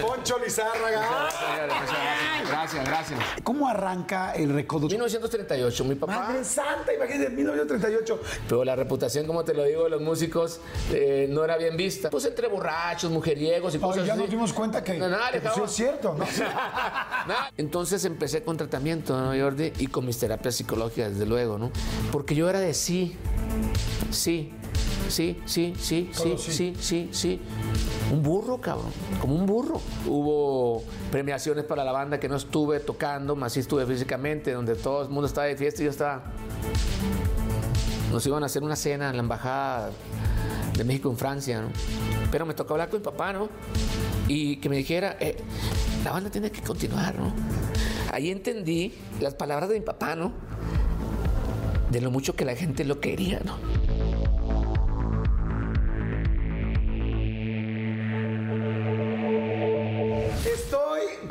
Poncho Lizárraga. Gracias, gracias. ¿Cómo arranca el recodo? 1938, mi papá. Madre Santa, imagínate, 1938. Pero la reputación, como te lo digo, de los músicos eh, no era bien vista. Pues entre borrachos, mujeriegos y Oye, cosas ya así. nos dimos cuenta que, No, nada, que, pues, es cierto, ¿no? Entonces empecé con tratamiento, ¿no, Jordi? Y con mis terapias psicológicas, desde luego, ¿no? Porque yo era de sí, sí, sí, sí, sí, sí, sí, sí, sí. Un burro, cabrón, como un burro. Hubo premiaciones para la banda que no estuve tocando, más sí estuve físicamente, donde todo el mundo estaba de fiesta y yo estaba... Nos iban a hacer una cena en la embajada de México en Francia, ¿no? Pero me tocó hablar con mi papá, ¿no? Y que me dijera, eh, la banda tiene que continuar, ¿no? Ahí entendí las palabras de mi papá, ¿no? De lo mucho que la gente lo quería, ¿no?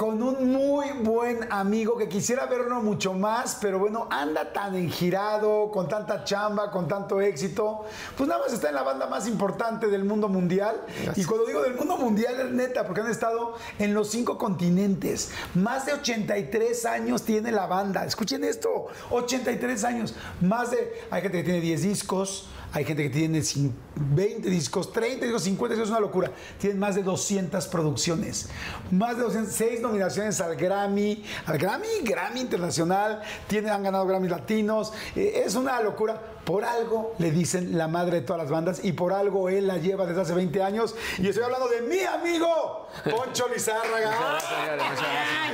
Con un muy buen amigo que quisiera verlo mucho más, pero bueno, anda tan engirado, con tanta chamba, con tanto éxito. Pues nada más está en la banda más importante del mundo mundial. Y cuando digo del mundo mundial es neta, porque han estado en los cinco continentes. Más de 83 años tiene la banda. Escuchen esto, 83 años. Más de... Hay gente que tiene 10 discos, hay gente que tiene cin- 20 discos, 30 discos, 50 discos, es una locura. Tienen más de 200 producciones, más de 206 nominaciones al Grammy, al Grammy, Grammy Internacional, tienen, han ganado Grammy Latinos, eh, es una locura. Por algo le dicen la madre de todas las bandas y por algo él la lleva desde hace 20 años. Y estoy hablando de mi amigo, Poncho Lizárraga.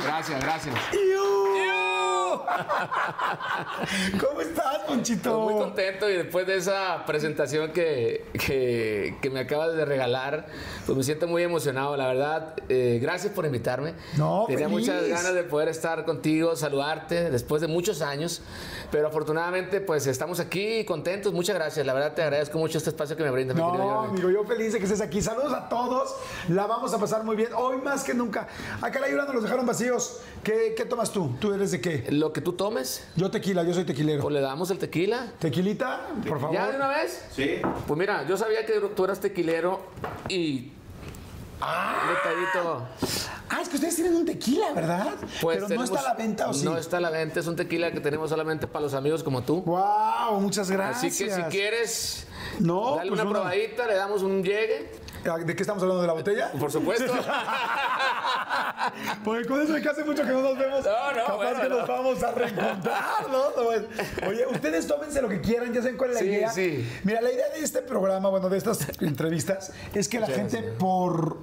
Gracias, gracias. ¡Iu! ¿Cómo estás, Ponchito? Muy contento y después de esa presentación que, que, que me acabas de regalar, pues me siento muy emocionado, la verdad. Eh, gracias por invitarme. No, Tenía feliz. muchas ganas de poder estar contigo, saludarte después de muchos años, pero afortunadamente pues estamos aquí contentos. Muchas gracias, la verdad te agradezco mucho este espacio que me brindas. mi querido No, amigo, yo feliz de que estés aquí. Saludos a todos. La vamos a pasar muy bien. Hoy más que nunca. Acá la Yura nos los dejaron vacíos. ¿Qué, qué tomas tú? ¿Tú eres de qué? Lo que tú tomes, Yo tequila, yo soy tequilero. pues le damos el tequila. ¿Tequilita? Por favor. ¿Ya de una vez? Sí. Pues mira, yo sabía que tú eras tequilero y... Ah. Detallito. Ah, es que ustedes tienen un tequila, ¿verdad? Pues Pero no está a la venta, ¿o sí? No está a la venta, es un tequila que tenemos solamente para los amigos como tú. Wow, muchas gracias. Así que si quieres, No, dale pues una uno- probadita, le damos un llegue. ¿De qué estamos hablando? ¿De la botella? Por supuesto. Porque con eso de que hace mucho que no nos vemos, No, no, capaz bueno, que no. nos vamos a reencontrar, ¿no? Oye, ustedes tómense lo que quieran, ya saben cuál es la Sí, idea. sí. Mira, la idea de este programa, bueno, de estas entrevistas, es que la Muchas gente gracias. por...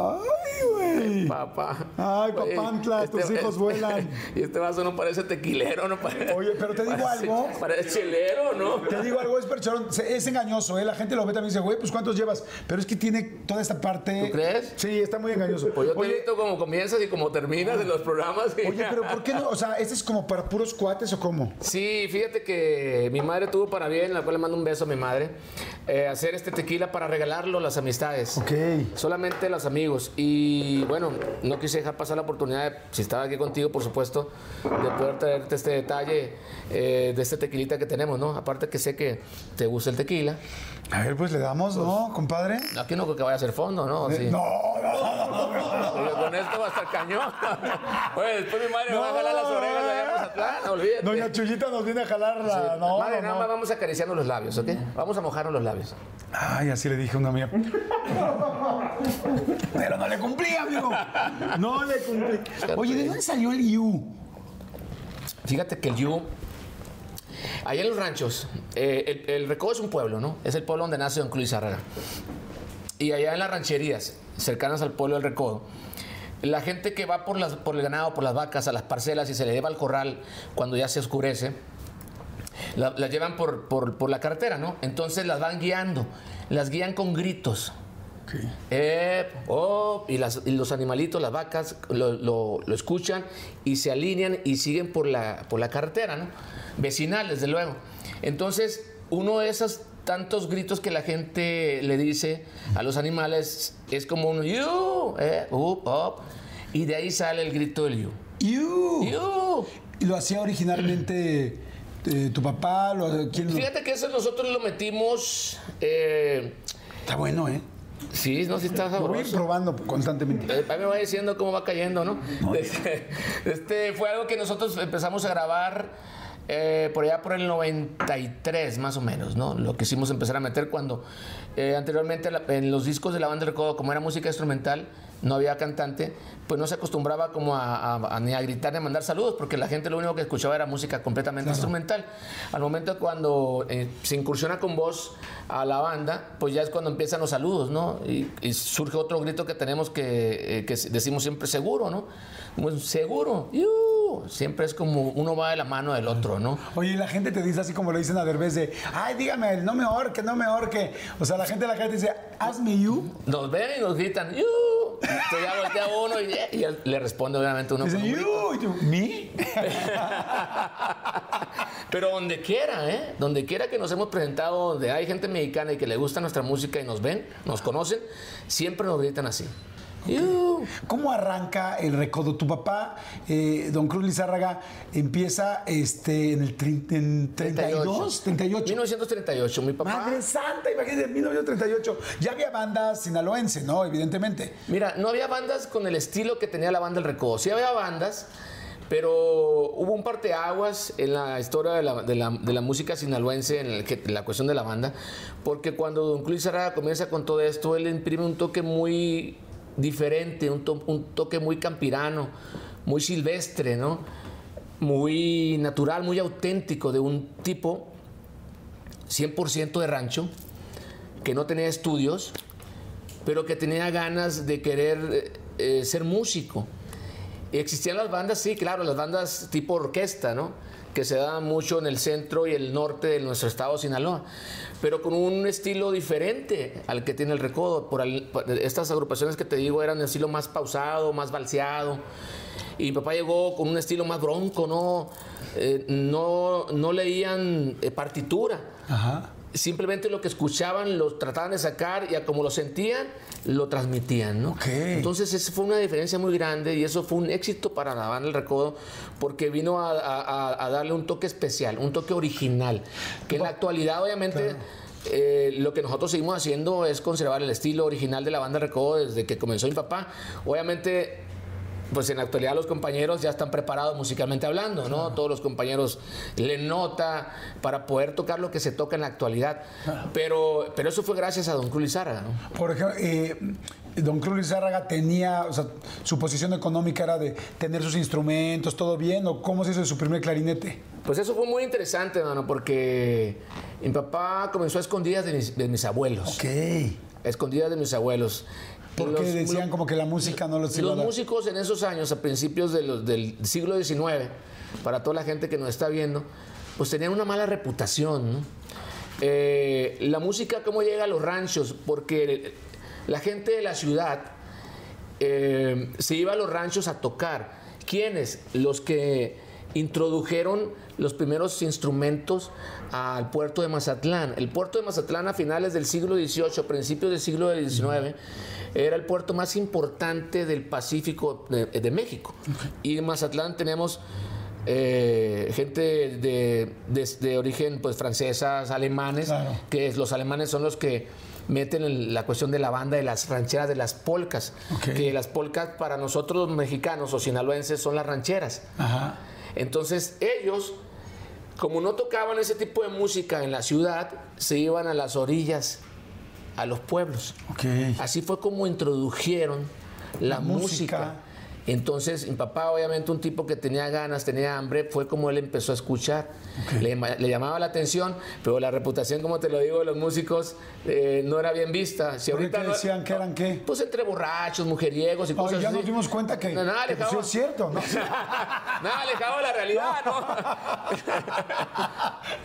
¡Ay, güey! Papá. Ay, papantla, tus hijos vuelan. Y este vaso no parece tequilero, no parece. Oye, pero te digo parece- algo. Parece chelero, ¿no? Te digo algo, es percherón, es engañoso, ¿eh? La gente lo ve también y dice, güey, pues ¿cuántos llevas? Pero es que tiene toda esta parte... ¿Tú crees? Sí, está muy engañoso. Pues yo te Oye, visto cómo comienzas y cómo terminas en los programas. y- oye, pero ¿por qué no? O sea, ¿este es como para puros cuates o cómo? Sí, fíjate que mi madre tuvo para bien, la cual le mando un beso a mi madre, eh, hacer este tequila para regalarlo a las amistades. Ok. Solamente a los amigos. Y bueno, no quise dejar pasar la oportunidad, de, si estaba aquí contigo, por supuesto, de poder traerte este detalle eh, de este tequilita que tenemos, ¿no? Aparte que sé que te gusta el tequila. A ver, pues le damos, ¿no, compadre? Aquí no creo que vaya a ser fondo, ¿no? Sí. No, no, no, no. Con esto va a estar cañón. Oye, después mi madre me va a jalar las orejas allá en Mazatlán, olvídate. Doña Chuyita nos viene a jalar la... No, Madre, nada más vamos a acariciarnos los labios, ¿ok? Vamos a mojarnos los labios. Ay, así le dije a una mía. Pero no le cumplí, amigo. No le cumplí. Oye, ¿de dónde salió el IU? Fíjate que el Yu, allá en los ranchos, eh, el, el Recodo es un pueblo, ¿no? Es el pueblo donde nace Don Cruz Lizárraga. Y allá en las rancherías, cercanas al pueblo del Recodo, la gente que va por, las, por el ganado, por las vacas, a las parcelas y se le lleva al corral cuando ya se oscurece, la- llevan por, por- por la carretera, ¿no? Entonces las van guiando, las guían con gritos. Eh, oh, y, las- y los animalitos, las vacas, lo, lo- lo escuchan y se alinean y siguen por la, por la carretera, ¿no? Vecinal, desde luego. Entonces, uno de esos tantos gritos que la gente le dice a los animales es como un yu, eh, up, up, y de ahí sale el grito del yu. IU. ¡Yu! ¿Y lo hacía originalmente eh, tu papá? Lo, ¿quién lo- Fíjate que eso nosotros lo metimos. eh, Está bueno, ¿eh? Sí, no, sí está Lo voy a ir sabroso. probando constantemente. Eh, me va diciendo cómo va cayendo, ¿no? Este, este fue algo que nosotros empezamos a grabar eh, por allá por el 93, más o menos, ¿no? Lo que hicimos empezar a meter cuando eh, anteriormente la- en los discos de la banda de recodo, como era música instrumental, no había cantante, pues no se acostumbraba como a, a- a- ni a gritar ni a mandar saludos, porque la gente lo único que escuchaba era música completamente instrumental. Al momento cuando eh, se incursiona con voz a la banda, pues ya es cuando empiezan los saludos, ¿no? Y, y surge otro grito que tenemos que, eh, que decimos siempre seguro, ¿no? Pues, seguro, Siempre es como uno va de la mano del otro, ¿no? Oye, y la gente te dice así como le dicen a Derbez de, ay, dígame, no me ahorque, no me ahorque. O sea, la gente de la calle te dice, hazme you. Nos ven y nos gritan, ¡Iu! Entonces ya voltea uno y, y él le responde obviamente uno Dice, con un you, y tú, ¿me? Pero donde quiera, ¿eh? Donde quiera que nos hemos presentado, donde hay gente mexicana y que le gusta nuestra música y nos ven, nos conocen, siempre nos gritan así. ¿Cómo arranca el recodo? Tu papá, eh, don Cruz Lizárraga, empieza este, en el trein- en 32, 38. 1938. Mi papá. Madre Santa, imagínate, 1938. Ya había bandas sinaloense, ¿no? Evidentemente. Mira, no había bandas con el estilo que tenía la banda El Recodo. Sí había bandas, pero hubo un parteaguas en la historia de la, de la- de la música sinaloense, en el que- la cuestión de la banda, porque cuando Don Luis Arada comienza con todo esto, él imprime un toque muy diferente, un, to- un toque muy campirano, muy silvestre, ¿no? Muy natural, muy auténtico de un tipo 100% de rancho, que no tenía estudios, pero que tenía ganas de querer eh, eh, ser músico. Existían las bandas, sí, claro, las bandas tipo orquesta, ¿no? Que se daban mucho en el centro y el norte de nuestro estado, Sinaloa, pero con un estilo diferente al que tiene el recodo. Por al- estas agrupaciones que te digo eran de estilo más pausado, más balseado. Y papá llegó con un estilo más bronco, ¿no? Eh, no, no leían eh, partitura Ajá. Simplemente lo que escuchaban lo trataban de sacar y a como lo sentían, lo transmitían, ¿no? Ok. Entonces, esa fue una diferencia muy grande y eso fue un éxito para la banda El Recodo porque vino a, a- a- a darle un toque especial, un toque original, que en la actualidad, obviamente. eh, lo que nosotros seguimos haciendo es conservar el estilo original de la banda Recodo desde que comenzó mi papá. Obviamente, pues en la actualidad los compañeros ya están preparados musicalmente hablando, ¿no? Todos los compañeros le nota para poder tocar lo que se toca en la actualidad. Pero, pero eso fue gracias a Don Cruz Lizárraga, ¿no? Por ejemplo, eh, don Cruz Lizárraga tenía, o sea, su posición económica era de tener sus instrumentos, todo bien, o cómo se hizo su primer clarinete. Pues eso fue muy interesante, mano, porque mi papá comenzó a escondidas de mis, de mis abuelos. Ok. A escondidas de mis abuelos. Porque los- decían como que la música no los iba a Los dar. músicos en esos años, a principios de los- del siglo XIX, para toda la gente que nos está viendo, pues tenían una mala reputación. ¿no? Eh, la música, ¿cómo llega a los ranchos? Porque la gente de la ciudad eh, se iba a los ranchos a tocar. ¿Quiénes? Los que introdujeron los primeros instrumentos al puerto de Mazatlán. El puerto de Mazatlán a finales del siglo XVIII, principios del siglo XIX, era el puerto más importante del Pacífico de, de México. Y en Mazatlán tenemos eh, gente de, de- de origen pues francesas, alemanes, Claro. que los alemanes son los que meten el- la cuestión de la banda de las rancheras de las polcas, que las polcas para nosotros mexicanos o sinaloenses son las rancheras. Ajá. Entonces ellos, como no tocaban ese tipo de música en la ciudad, se iban a las orillas, a los pueblos. Así fue como introdujeron la, La música. música. Entonces, mi papá, obviamente, un tipo que tenía ganas, tenía hambre, fue como él empezó a escuchar. Le, llama- le llamaba la atención, pero la reputación, como te lo digo, de los músicos eh, no era bien vista. Si ¿Por qué ahorita no- decían que eran qué? Pues entre borrachos, mujeriegos y cosas ya así. nos dimos cuenta que, No, nada que, pues, sí es cierto, ¿no? Nada alejado la realidad, ¿no?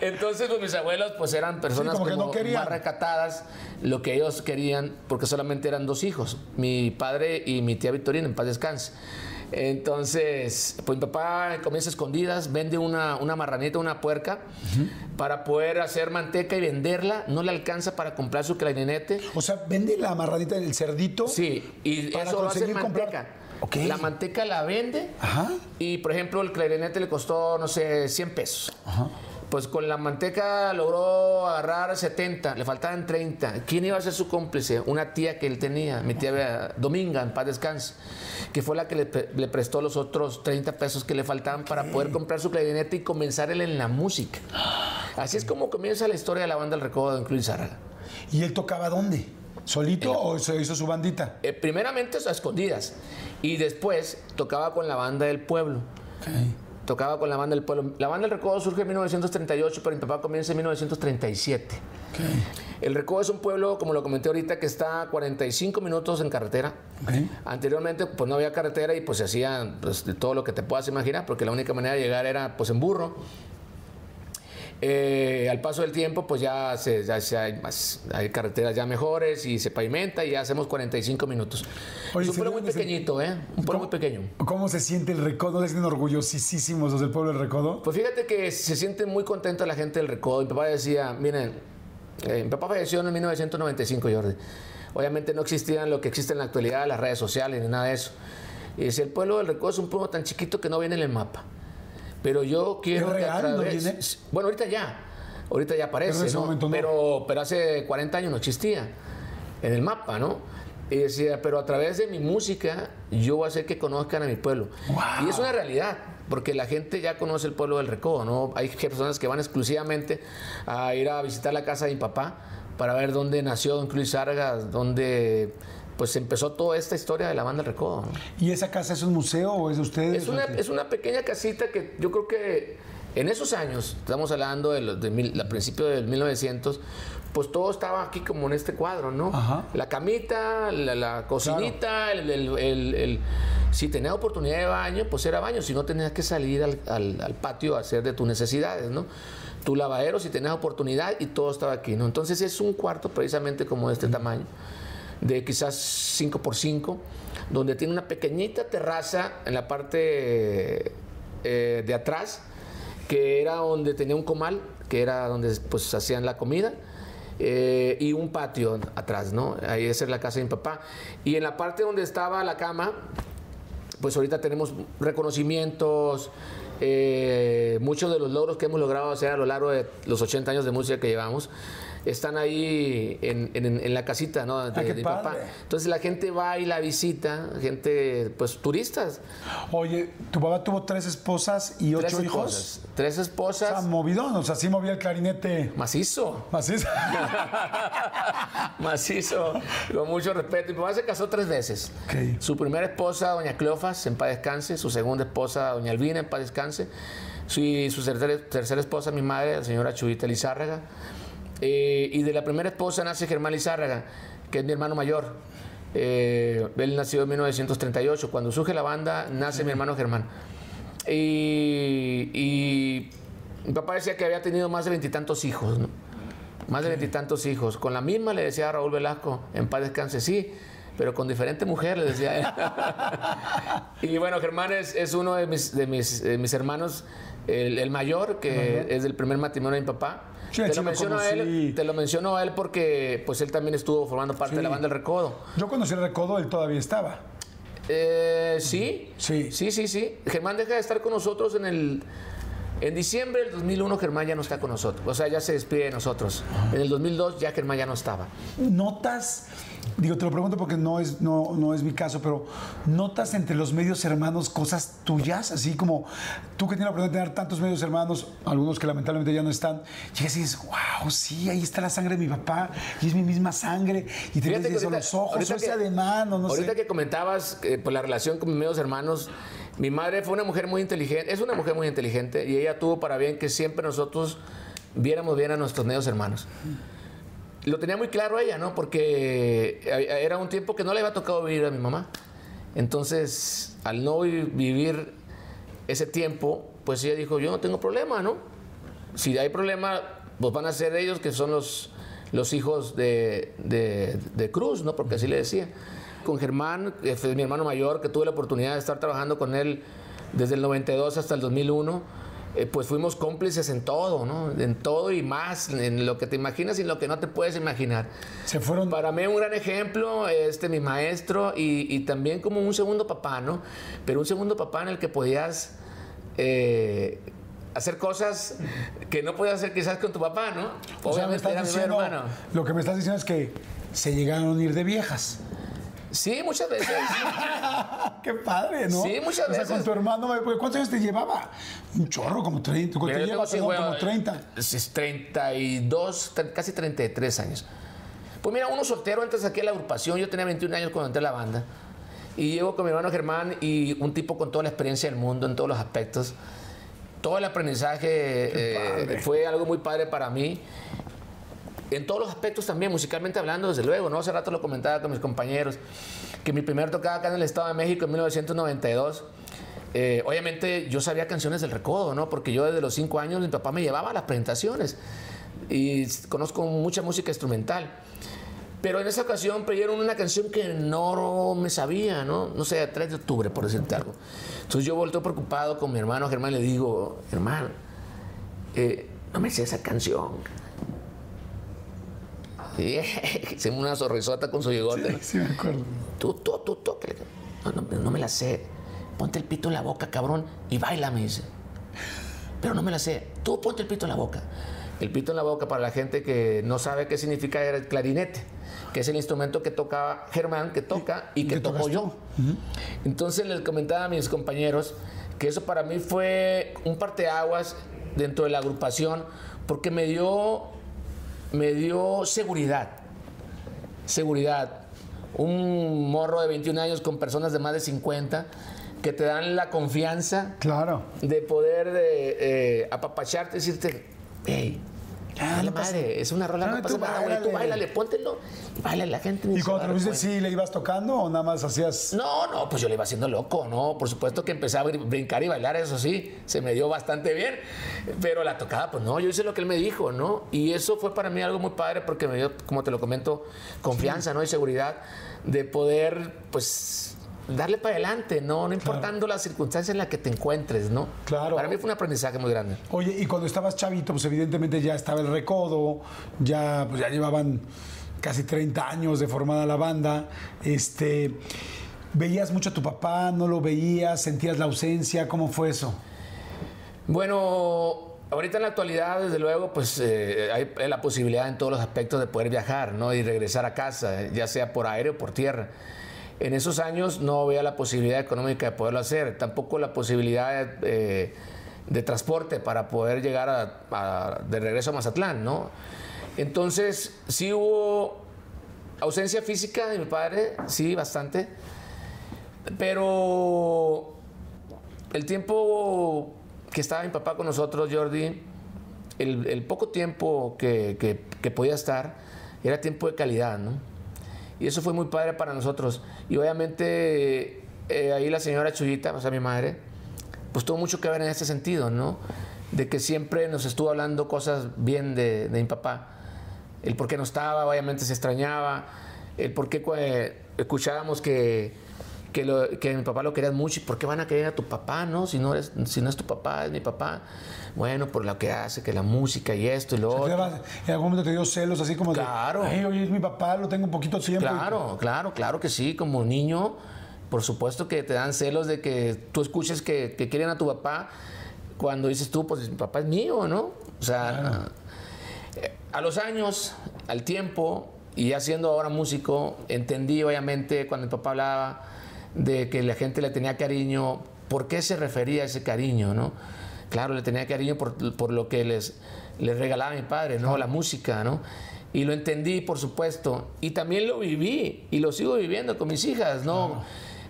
Entonces, pues mis abuelos pues eran personas como que como no más recatadas, lo que ellos querían, porque solamente eran dos hijos, mi padre y mi tía Victorina, en paz descanse. Entonces, pues mi papá comienza a escondidas, vende una, una marranita, una puerca, para poder hacer manteca y venderla. No le alcanza para comprar su clarinete. O sea, vende la marranita del cerdito. Sí, y Para eso lo hace conseguir comprar- manteca. Ok. La manteca la vende Ajá. y, por ejemplo, el clarinete le costó, no sé, 100 pesos. Ajá. Pues con la manteca logró agarrar 70, le faltaban 30. ¿Quién iba a ser su cómplice? Una tía que él tenía, mi tía Dominga, en paz descanse, que fue la que le, prestó los otros 30 pesos que le faltaban para poder comprar su clarinete y comenzar él en la música. Así es como comienza la historia de la banda El Recodo de Incluir Zárraga. ¿Y él tocaba dónde? ¿Solito o se hizo su bandita? Eh, primeramente a escondidas y después tocaba con la banda del pueblo tocaba con la banda del pueblo. La banda del Recodo surge en 1938, pero mi papá comienza en 1937. El Recodo es un pueblo, como lo comenté ahorita, que está a 45 minutos en carretera. Anteriormente, pues no había carretera y pues se hacía pues, de todo lo que te puedas imaginar, porque la única manera de llegar era pues en burro. Eh, al paso del tiempo, pues ya, se, hay, más, hay carreteras ya mejores y se pavimenta y ya hacemos 45 minutos. es un pueblo muy pequeñito, ¿eh? Un pueblo muy pequeño. ¿Cómo se siente el Recodo? ¿Se sienten orgullosísimos los del pueblo del Recodo? Pues fíjate que se siente muy contenta la gente del Recodo. Mi papá decía, miren, eh, mi papá falleció en 1995, Jordi. Obviamente no existían lo que existe en la actualidad, las redes sociales ni nada de eso. Y decía, el pueblo del Recodo es un pueblo tan chiquito que no viene en el mapa. Pero yo quiero Bueno, ahorita ya. Ahorita ya aparece, Pero, pero hace 40 años no existía en el mapa, ¿no? Y decía, pero a través de mi música yo voy a hacer que conozcan a mi pueblo. Y es una realidad, porque la gente ya conoce el pueblo del Recodo, ¿no? Hay personas que van exclusivamente a ir a visitar la casa de mi papá para ver dónde nació Don Luis Sargas, dónde pues empezó toda esta historia de la banda Recodo. ¿Y esa casa es un museo o es de ustedes? Es una, es una pequeña casita que yo creo que en esos años, estamos hablando de, los, de, principio del 1900, pues todo estaba aquí como en este cuadro, ¿no? La camita, la, cocinita, el, si tenías oportunidad de baño, pues era baño, si no tenías que salir al, patio a hacer de tus necesidades, ¿no? Tu lavadero si tenías oportunidad y todo estaba aquí, ¿no? Entonces es un cuarto precisamente como de este tamaño de quizás 5 por 5 donde tiene una pequeñita terraza en la parte eh, de atrás, que era donde tenía un comal, que era donde pues hacían la comida. Eh, y un patio atrás, ¿no? Ahí esa es la casa de mi papá. Y en la parte donde estaba la cama, pues ahorita tenemos reconocimientos, eh, muchos de los logros que hemos logrado hacer a lo largo de los 80 años de música que llevamos están ahí en, la casita ¿no? de, ah, mi papá. Entonces la gente va y la visita, gente, pues turistas. Oye, tu papá tuvo tres esposas y ocho hijos. Tres esposas. O sea, movidón, o sea, sí movía el clarinete. Macizo. Macizo. Macizo. Con mucho respeto. Mi papá se casó tres veces. Su primera esposa, doña Cleofas, en paz descanse. Su segunda esposa, doña Albina, en paz descanse. Su, su tercera, esposa, mi madre, la señora Chubita Lizárraga. Eh, y de la primera esposa nace Germán Lizárraga, que es mi hermano mayor. Eh, él nació en 1938. Cuando surge la banda, nace mi hermano Germán. Y, mi papá decía que había tenido más de veintitantos hijos, Más de veintitantos hijos. Con la misma le decía a Raúl Velasco, en paz descanse, sí, pero con diferente mujer, le decía él. y bueno, Germán es, uno de mis, de mis, hermanos, el, mayor, que es del primer matrimonio de mi papá te, lo menciono a él, te lo menciono a él porque pues él también estuvo formando parte de la banda El Recodo. Yo conocí El Recodo, él todavía estaba. Eh, sí, sí, sí, sí, sí. Germán deja de estar con nosotros en el en diciembre del 2001 Germán ya no está con nosotros, o sea, ya se despide de nosotros. En el 2002 ya Germán ya no estaba. ¿Notas Digo, te lo pregunto porque no es, no, no es mi caso, pero ¿notas entre los medios hermanos cosas tuyas? Así como tú que tienes la oportunidad de tener tantos medios hermanos, algunos que lamentablemente ya no están, llegas y dices, wow, sí, ahí está la sangre de mi papá y es mi misma sangre y te ves los ojos, o ese ademán, no, ahorita que comentabas eh, por la relación con mis medios hermanos, mi madre fue una mujer muy inteligente, es una mujer muy inteligente y ella tuvo para bien que siempre nosotros viéramos bien a nuestros medios hermanos lo tenía muy claro ella, ¿no? Porque era un tiempo que no le había tocado vivir a mi mamá. Entonces, al no vivir ese tiempo, pues ella dijo, yo no tengo problema, ¿no? Si hay problema, pues van a ser ellos que son los, los hijos de, de, Cruz, ¿no? Porque así le decía. Con Germán, que fue mi hermano mayor, que tuve la oportunidad de estar trabajando con él desde el 92 hasta el 2001 eh, pues fuimos cómplices en todo, ¿no? En todo y más, en lo que te imaginas y en lo que no te puedes imaginar. Se fueron... Para mí un gran ejemplo, este, mi maestro y, también como un segundo papá, ¿no? Pero un segundo papá en el que podías... Eh, hacer cosas que no puedes hacer quizás con tu papá, ¿no? O sea, me Obviamente estás era mi diciendo- hermano. Lo que me estás diciendo es que se llegaron a unir de viejas. Sí, muchas veces. Qué padre, ¿no? Sí, muchas O sea, veces. con tu hermano, ¿cuántos años te llevaba? Un chorro, como 30. ¿Cuánto te yo lleva? tengo, sí, Perdón, bueno, como 30. Es 32, tre- casi 33 años. Pues mira, uno soltero antes aquí a la agrupación, yo tenía 21 años cuando entré a la banda. Y llego con mi hermano Germán y un tipo con toda la experiencia del mundo en todos los aspectos. Todo el aprendizaje eh, fue algo muy padre para mí. En todos los aspectos también, musicalmente hablando, desde luego, ¿no? Hace rato lo comentaba con mis compañeros, que mi primer tocada acá en el Estado de México en 1992, eh, obviamente yo sabía canciones del recodo, ¿no? Porque yo desde los cinco años mi papá me llevaba a las presentaciones y conozco mucha música instrumental. Pero en esa ocasión pidieron una canción que no me sabía, ¿no? No sé, 3 de octubre, por decirte algo. Entonces yo volteo preocupado con mi hermano Germán le digo, hermano, eh, no me sé esa canción. Me una sonrisota con su bigote. Sí, me acuerdo. Tú, tú, tú, tú. No, no, no me la sé. Ponte el pito en la boca, cabrón, y baila, me dice. Pero no me la sé. Tú ponte el pito en la boca. El pito en la boca, para la gente que no sabe qué significa, era el clarinete, que es el instrumento que tocaba Germán, que toca y que toco yo. Entonces les comentaba a mis compañeros que eso para mí fue un parteaguas dentro de la agrupación, porque me dio, me dio seguridad seguridad. Un morro de 21 años con personas de más de 50 que te dan la confianza Claro. de poder de, eh, apapacharte y decirte, hey, No pasa- madre, es una rola, No, no, pasa tú nada, güey, tú bailale, póntelo y baila la gente. ¿Y cuando te lo viste, sí le ibas tocando o nada más hacías.? No, no, pues yo le iba haciendo loco, ¿no? Por supuesto que empezaba a brin- brincar y bailar, eso sí, se me dio bastante bien. Pero la tocada, pues no, yo hice lo que él me dijo, ¿no? Y eso fue para mí algo muy padre porque me dio, como te lo comento, confianza, ¿no? Y seguridad de poder, pues, darle para adelante, ¿no? No importando las circunstancias en las que te encuentres, ¿no? Claro. Para mí fue un aprendizaje muy grande. Oye, y cuando estabas chavito, pues evidentemente ya estaba el recodo, ya, pues, ya llevaban casi 30 años de formada la banda. Este, ¿Veías mucho a tu papá? ¿No lo veías? ¿Sentías la ausencia? ¿Cómo fue eso? Bueno, ahorita en la actualidad, desde luego, pues eh, hay la posibilidad en todos los aspectos de poder viajar, ¿no? Y regresar a casa, ya sea por aire o por tierra. En esos años no veía la posibilidad económica de poderlo hacer, tampoco la posibilidad eh, de transporte para poder llegar de regreso a Mazatlán, ¿no? Entonces, sí hubo ausencia física de mi padre, sí, bastante, pero el tiempo que estaba mi papá con nosotros, Jordi, el, poco tiempo que podía estar, era tiempo de calidad, ¿no? Y eso fue muy padre para nosotros. Y obviamente eh, ahí la señora Chuyita, o sea, mi madre, pues tuvo mucho que ver en este sentido, ¿no? De que siempre nos estuvo hablando cosas bien de, de mi papá. El por qué no estaba, obviamente se extrañaba. El por qué cua- escuchábamos que, que, lo- que mi papá lo querían mucho. ¿Y por qué van a querer a tu papá, no? Si no, eres, si no es tu papá, es mi papá. Bueno, por lo que hace, que la música y esto y lo ¿Te otro. ¿En algún momento te dio celos así como Claro. de, "Ay, oye, es mi papá, lo tengo un poquito tiempo? Claro, claro, claro que sí. Como niño, por supuesto que te dan celos de que tú escuches que, que quieren a tu papá cuando dices tú, pues mi papá es mío, ¿no? O sea, eh, a los años, al tiempo, y ya siendo ahora músico, entendí obviamente cuando mi papá hablaba de que la gente le tenía cariño, ¿por qué se refería a ese cariño, no? Claro, le tenía cariño por, por lo que les, les regalaba mi padre, ¿no? La música, ¿no? Y lo entendí, por supuesto. Y también lo viví y lo sigo viviendo con mis hijas, ¿no?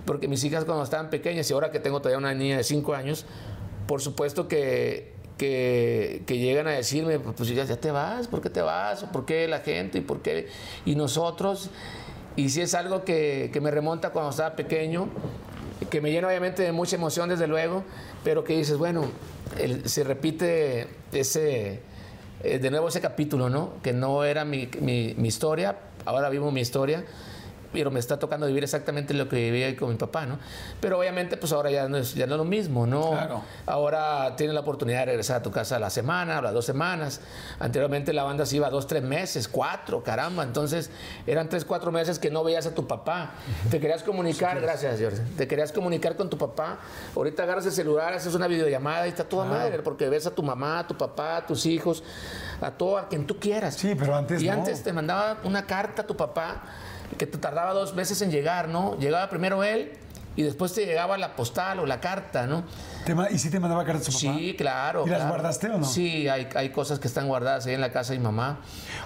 Porque mis hijas cuando estaban pequeñas y ahora que tengo todavía una niña de 5 años, por supuesto que, que, que llegan a decirme, pues ya, ya te vas, ¿por qué te vas? ¿O ¿Por qué la gente? ¿Y por qué? Y nosotros. Y si es algo que, que me remonta cuando estaba pequeño, que me llena obviamente de mucha emoción, desde luego, pero que dices, bueno, el- se repite ese, eh, de nuevo ese capítulo, ¿no? Que no era mi, mi- mi historia, ahora vivo mi historia. Pero me está tocando vivir exactamente lo que vivía con mi papá, ¿no? Pero obviamente, pues ahora ya no es, ya no es lo mismo, ¿no? Claro. Ahora tienes la oportunidad de regresar a tu casa a la semana, a las dos semanas. Anteriormente la banda se iba dos, tres meses, cuatro, caramba. Entonces eran tres, cuatro meses que no veías a tu papá. Te querías comunicar, gracias, Jorge. Te querías comunicar con tu papá. Ahorita agarras el celular, haces una videollamada y está toda madre, porque ves a tu mamá, a tu papá, a tus hijos, a todo, a quien tú quieras. Sí, pero antes Y no. antes te mandaba una carta a tu papá que te tardaba dos meses en llegar, ¿no? Llegaba primero él y después te llegaba la postal o la carta, ¿no? ¿Y sí te mandaba cartas a su papá? Sí, claro. ¿Y las claro. guardaste o no? Sí, hay, hay cosas que están guardadas ahí en la casa de mi mamá.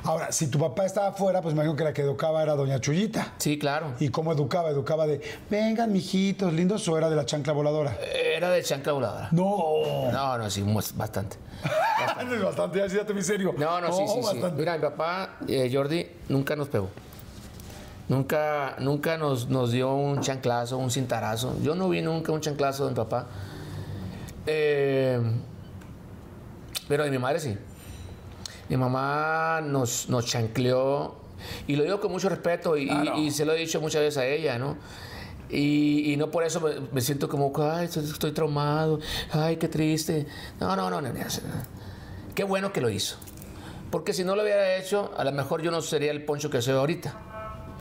Ahora, si tu papá estaba afuera, pues me imagino que la que educaba era doña Chuyita. Sí, claro. ¿Y cómo educaba? ¿Educaba de, vengan, mijitos, lindos, o era de la chancla voladora? Era de chancla voladora. No. No, no, sí, bastante. Es bastante, ya sí, ya te vi serio. No, no, sí, sí, sí. bastante. Mira, mi papá, eh, Jordi, nunca nos pegó. Nunca, nunca nos, nos dio un chanclazo, un cintarazo. Yo no vi nunca un chanclazo de mi papá. Eh, pero de mi madre sí. Mi mamá nos, nos chancleó, y lo digo con mucho respeto, y, y- y se lo he dicho muchas veces a ella, ¿no? Y, y no por eso me, me siento como, ay, estoy, estoy traumado, ay, qué triste. No, no, no, no, no. Qué bueno que lo hizo. Porque si no lo hubiera hecho, a lo mejor yo no sería el poncho que soy ahorita.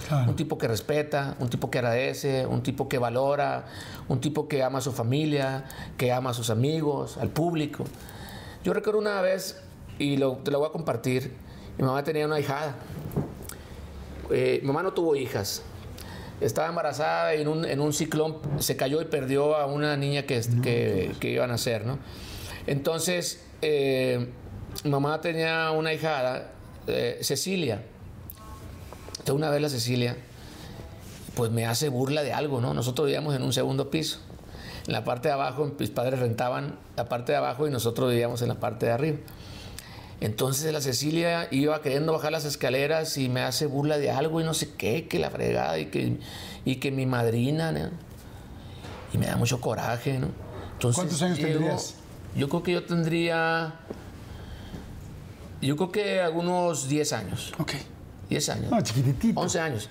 Claro. Un tipo que respeta, un tipo que agradece, un tipo que valora, un tipo que ama a su familia, que ama a sus amigos, al público. Yo recuerdo una vez, y lo- te lo voy a compartir, mi mamá tenía una hijada. Eh, mi mamá no tuvo hijas. Estaba embarazada y en un, en un ciclón se cayó y perdió a una niña que, que, que iba a nacer, ¿no? Entonces, eh, mamá tenía una hijada, eh, Cecilia. Una vez la Cecilia, pues me hace burla de algo, ¿no? Nosotros vivíamos en un segundo piso. En la parte de abajo, mis padres rentaban la parte de abajo y nosotros vivíamos en la parte de arriba. Entonces la Cecilia iba queriendo bajar las escaleras y me hace burla de algo y no sé qué, que la fregada y que, y que mi madrina, ¿no? Y me da mucho coraje, ¿no? Entonces, ¿Cuántos años llego- tendrías? Yo creo que yo tendría... Yo creo que algunos 10 años. Ok. 10 años. No, chiquititito. 11 años.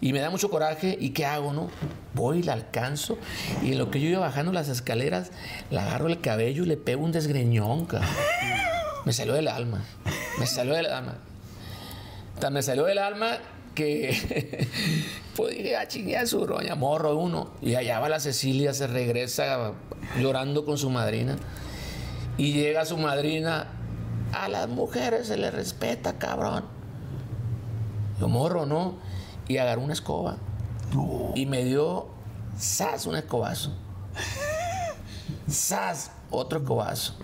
Y me da mucho coraje. ¿Y qué hago, no? Voy, la alcanzo. Y en lo que yo iba bajando las escaleras, la agarro el cabello y le pego un desgreñón, cabrón. Me salió del alma. Me salió del alma. Tan me salió del alma que. pues dije, ah, chingue su roña, morro uno. Y allá va la Cecilia, se regresa llorando con su madrina. Y llega su madrina. A las mujeres se les respeta, cabrón. Yo morro, ¿no? Y agarró una escoba. Y me dio, ¡zas! Un escobazo. ¡zas! Otro escobazo.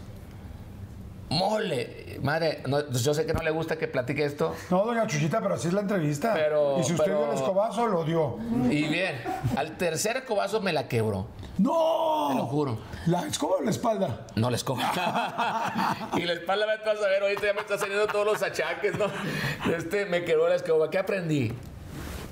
Mole. Madre, no, yo sé que no le gusta que platique esto. No, doña Chuchita, pero así es la entrevista. Pero- y si usted pero- dio el escobazo, lo dio. Y bien, al tercer escobazo me la quebró. ¡No! Te lo juro. ¿La escoba o la espalda? No la escoba. y la espalda me vas a ver, ahorita ya me está saliendo todos los achaques, ¿no? Este, me quedó la escoba. ¿Qué aprendí?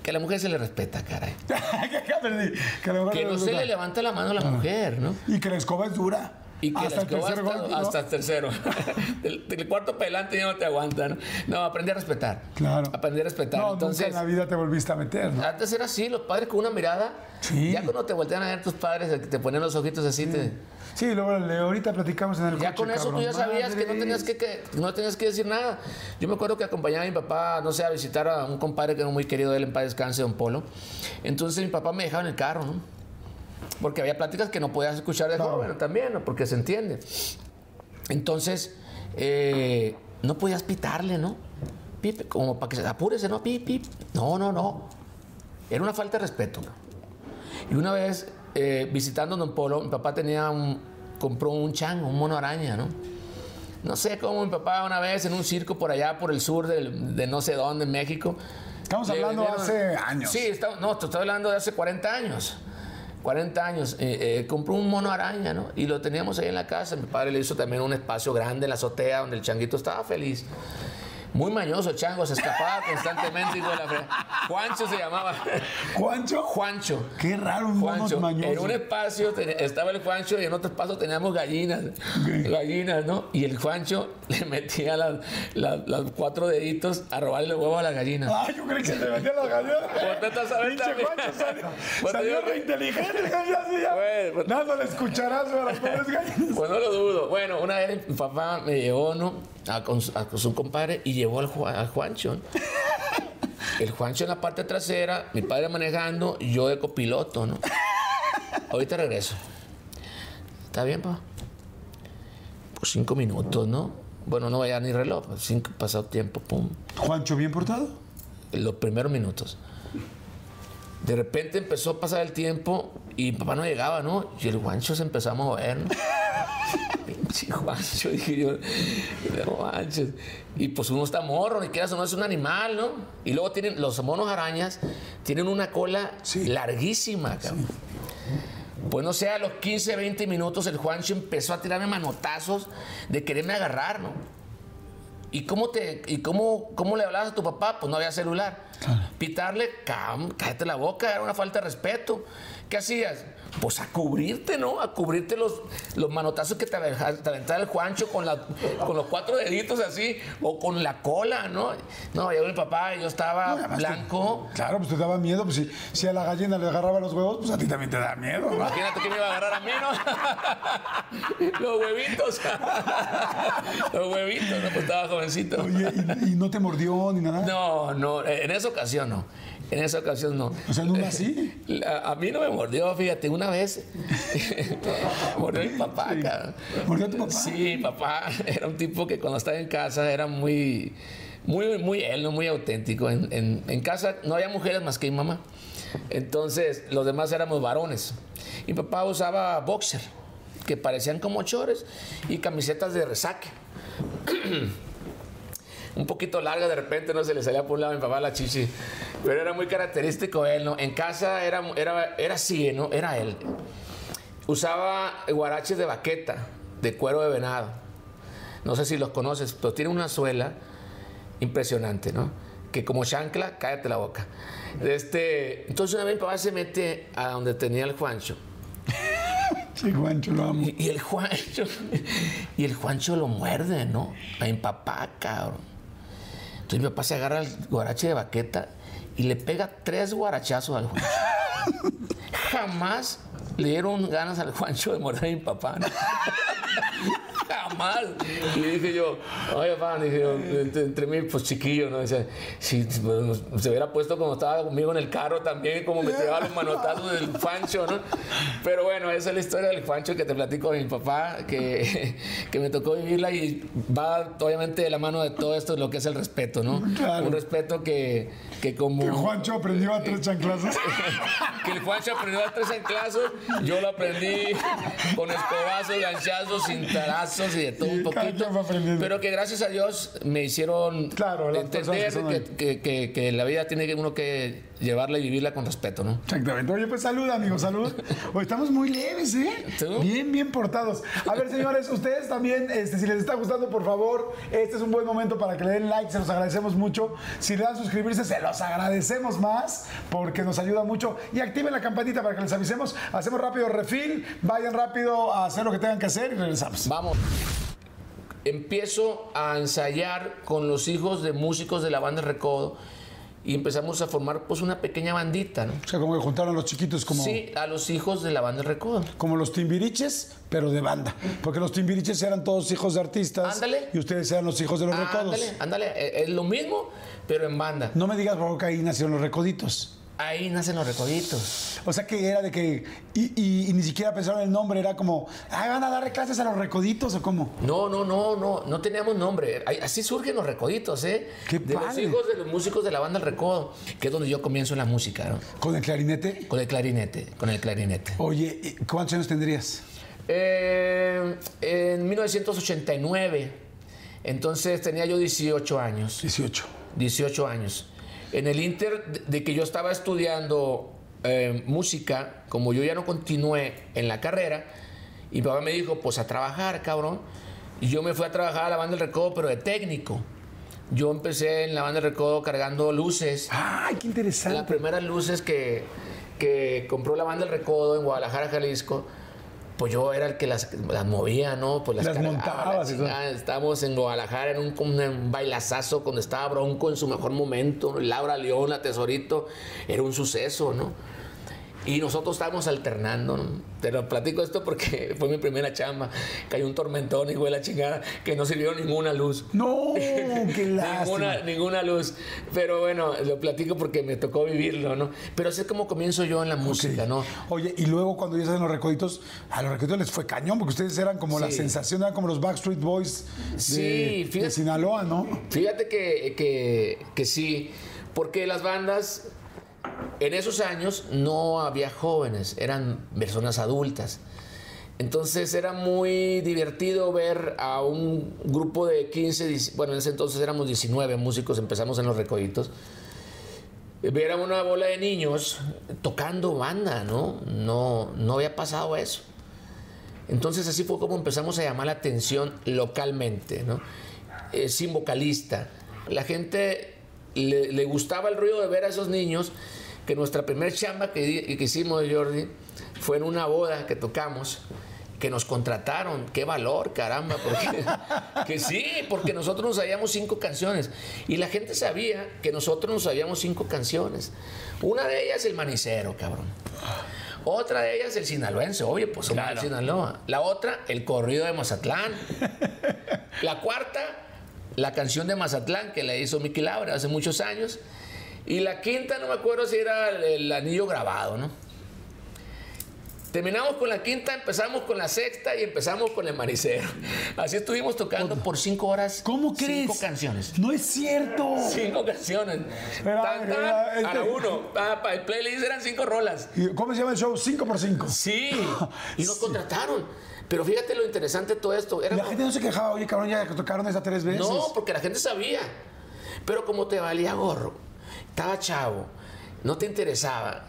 Que a la mujer se le respeta, caray. ¿Qué aprendí? Que, mujer Que no se le levanta la mano a la mujer, ¿no? Y que la escoba es dura. Y que hasta el escoba tercer hasta, golpe, ¿no? hasta el tercero. del, del cuarto para adelante ya no te aguantan. No, aprendí a respetar. Claro. Aprendí a respetar. No, Entonces, nunca en la vida te volviste a meter, ¿no? antes era así, los padres con una mirada. Sí. Ya cuando te voltean a ver tus padres, te ponen los ojitos así, te, Sí, luego ahorita platicamos en el Ya coche, con eso tú cabrón. ya sabías que no tenías que, que- no tenías que decir nada. Yo me acuerdo que acompañaba a mi papá, no sé, a visitar a un compadre que era muy querido de él en paz descanse, don Polo. Entonces mi papá me dejaba en el carro, ¿no? Porque había pláticas que no podías escuchar de joven también, ¿no? Porque se entiende. Entonces, eh, no podías pitarle, ¿no? Pip, como para que se apúrese, ¿no? Pip, pip. No, no, no. Era una falta de respeto. ¿no? Y una vez, eh, visitando a Don Polo, mi papá tenía un, compró un chango, un mono araña, ¿no? No sé cómo mi papá una vez en un circo por allá, por el sur del- de no sé dónde, en México. Estamos hablando vendieron- hace años. Sí, está- no, te estoy hablando de hace 40 años. 40 años. Eh, eh, compró un mono araña, ¿no? Y lo teníamos ahí en la casa. Mi padre le hizo también un espacio grande en la azotea donde el changuito estaba feliz. Muy mañoso, chango, se escapaba constantemente. hijo de la fre- Juancho se llamaba. ¿Juancho? Juancho. Qué raro, un Juancho. mañoso. En un espacio estaba el Juancho y en otro espacio teníamos gallinas. Gallinas, ¿no? Y el Juancho le metía las, las- las cuatro deditos a robarle los huevos a las gallinas. Ah, yo creí que se le metía las gallinas. Saber Pinche también. Juancho salió, salió re inteligente. pues- dándole escucharazo a las pobres gallinas. Pues no lo dudo. Bueno, una vez mi papá me llevó, ¿no? A con, su- a con su compadre y llevó al, al Juancho. ¿no? El Juancho en la parte trasera, mi padre manejando yo de copiloto, ¿no? Ahorita regreso. ¿Está bien, papá? Pues cinco minutos, ¿no? Bueno, no vaya ni reloj, pues, cinco pasado tiempo, pum. ¿Juancho bien portado? Los primeros minutos. De repente empezó a pasar el tiempo y mi papá no llegaba, ¿no? Y el guancho se empezó a mover, ¿no? Pinche guancho, dije yo, no manches. Y pues uno está morro, ni quieras, uno es un animal, ¿no? Y luego tienen, los monos arañas tienen una cola Sí. larguísima, cabrón. Pues no sé, a los 15, 20 minutos el Juancho empezó a tirarme manotazos de quererme agarrar, ¿no? ¿Y cómo, te, y cómo, cómo le hablabas a tu papá? Pues no había celular. Pitarle, cállate la boca, era una falta de respeto. ¿Qué hacías? Pues a cubrirte, ¿no? A cubrirte los, los manotazos que te aventaba el Juancho con, la, con los cuatro deditos así, o con la cola, ¿no? No, llegó mi papá y yo estaba blanco. te- claro, pues te daba miedo. Pues si, si a la gallina le agarraba los huevos, pues a ti también te da miedo. ¿no? Imagínate que me iba a agarrar a mí, ¿no? Los huevitos. Los huevitos, no, pues estaba jovencito. Oye, ¿y, y no te mordió ni nada? No, no, en esa ocasión no. En esa ocasión no. O sea, ¿nunca así? La- a mí no me mordió, fíjate, una vez. mordió mi papá, cabrón. ¿Mordió a tu papá? Sí, papá era un tipo que cuando estaba en casa era muy, muy, muy él, ¿no? muy auténtico. En, en- en casa no había mujeres más que mi mamá. Entonces, los demás éramos varones. Mi papá usaba boxer, que parecían como chores, y camisetas de resaque. un poquito larga de repente, no se le salía por un lado a mi papá la chichi. Pero era muy característico él, ¿no? En casa era, era, era así, ¿no? Era él. Usaba guaraches de baqueta, de cuero de venado. No sé si los conoces, pero tiene una suela impresionante, ¿no? Que como chancla, cállate la boca. Este, entonces una vez mi papá se mete a donde tenía el Juancho. Sí, Juancho, lo amo. Y, y el Juancho, y el Juancho lo muerde, ¿no? A mi papá, cabrón. Entonces mi papá se agarra el guarache de baqueta y le pega tres guarachazos al Juancho. Jamás le dieron ganas al Juancho de morder a mi papá. ¿no? Jamás. Y dije yo, oye, papá, dije yo, entre, entre mí, pues chiquillo, ¿no? Dice, si pues, se hubiera puesto como estaba conmigo en el carro también, como me tiraba los manotazos del Juancho, ¿no? Pero bueno, esa es la historia del Juancho que te platico de mi papá, que, que me tocó vivirla y va obviamente de la mano de todo esto, lo que es el respeto, ¿no? Claro. Un respeto que, que como... Que Juancho aprendió a tres chanclazos. que el Juancho aprendió a tres enclazos, yo lo aprendí con escobazos, ganchazos, cintarazos y de todo un Y poquito. Pero que gracias a Dios me hicieron Claro, entender que, que- que- que la vida tiene uno que llevarla y vivirla con respeto, ¿no? Exactamente. Oye, pues salud, amigos, salud. Hoy estamos muy leves, ¿eh? ¿Tú? Bien, bien portados. A ver, señores, ustedes también, este, si les está gustando, por favor, este es un buen momento para que le den like, se los agradecemos mucho. Si le dan suscribirse, se los agradecemos más, porque nos ayuda mucho. Y activen la campanita para que les avisemos. Hacemos rápido refil, vayan rápido a hacer lo que tengan que hacer y regresamos. Vamos. Empiezo a ensayar con los hijos de músicos de la banda Recodo y empezamos a formar pues una pequeña bandita, ¿no? O sea, como que juntaron a los chiquitos como, Sí, a los hijos de la banda Recodo. como los timbiriches, pero de banda. Porque los timbiriches eran todos hijos de artistas. Ándale. Y ustedes eran los hijos de los recodos. Ándale, ándale, es lo mismo, pero en banda. No me digas, por que ahí nacieron los recoditos. Ahí nacen los recoditos. O sea que era de que. Y, y- y ni siquiera pensaron el nombre, era como. Ay, van a darle clases a los recoditos o cómo. No, no, no, no, no teníamos nombre. Así surgen los recoditos, ¿eh? ¡Qué de los hijos de los músicos de la banda El Recodo, que es donde yo comienzo en la música, ¿no? Con el clarinete. Con el clarinete, con el clarinete. Oye, ¿y ¿cuántos años tendrías? Eh, en 1989, entonces tenía yo 18 años. 18. 18 años. En el inter de- que yo estaba estudiando eh, música, como yo ya no continué en la carrera, y mi papá me dijo, pues a trabajar, cabrón. Y yo me fui a trabajar a la banda del recodo, pero de técnico. Yo empecé en la banda de recodo cargando luces. ¡Ay, qué interesante! Las primeras luces que, que compró la banda del recodo en Guadalajara, Jalisco, pues yo era el que las, las movía, ¿no? Pues las, Las montabas. Estábamos en Guadalajara en un, un bailazazo cuando estaba Bronco en su mejor momento, Laura León, la Tesorito, era un suceso, ¿no? Y nosotros estábamos alternando, ¿no? Te lo platico esto porque fue mi primera chamba. Cayó un tormentón, hijo de la chingada, que no sirvió ninguna luz. ¡No! ¡Qué! Ninguna, ninguna luz. Pero bueno, lo platico porque me tocó vivirlo, ¿no? Pero así es como comienzo yo en la música, ¿no? Oye, y luego cuando ya están los recoditos, a los recoditos les fue cañón, porque ustedes eran como la sensación, eran como los Backstreet Boys de, Sí, fíjate. de Sinaloa, ¿no? Fíjate que, que, que sí, porque las bandas en esos años no había jóvenes, eran personas adultas. Entonces era muy divertido ver a un grupo de 15, 10 bueno, en ese entonces éramos 19 músicos, empezamos en los recoditos. Ver una bola de niños tocando banda, ¿no? No, no había pasado eso. Entonces así fue como empezamos a llamar la atención localmente, ¿no? Eh, sin vocalista. La gente le, le gustaba el ruido de ver a esos niños, que nuestra primer chamba que, que hicimos, Jordi, fue en una boda que tocamos, que nos contrataron. ¡Qué valor, caramba! Porque, que sí, porque nosotros nos sabíamos cinco canciones. Y la gente sabía que nosotros nos sabíamos cinco canciones. Una de ellas, el manicero, cabrón. Otra de ellas, el sinaloense. Oye, pues somos de Sinaloa. La otra, el corrido de Mazatlán. La cuarta, la canción de Mazatlán que la hizo Miki Laura hace muchos años. Y la quinta, no me acuerdo si era el, el anillo grabado, ¿no? Terminamos con la quinta, empezamos con la sexta y empezamos con el manicero. Así estuvimos tocando por cinco horas. ¿Cómo crees? Cinco canciones. No es cierto. Cinco canciones. Era- Tan, tan, este- A la uno. Ah, para el playlist eran cinco rolas. ¿Y ¿Cómo se llama el show? 5 por 5 Sí. Y nos contrataron. Pero fíjate lo interesante de todo esto. Era La gente no se quejaba, oye, cabrón, ya que tocaron esa tres veces. No, porque la gente sabía. Pero como te valía gorro, estaba chavo, no te interesaba,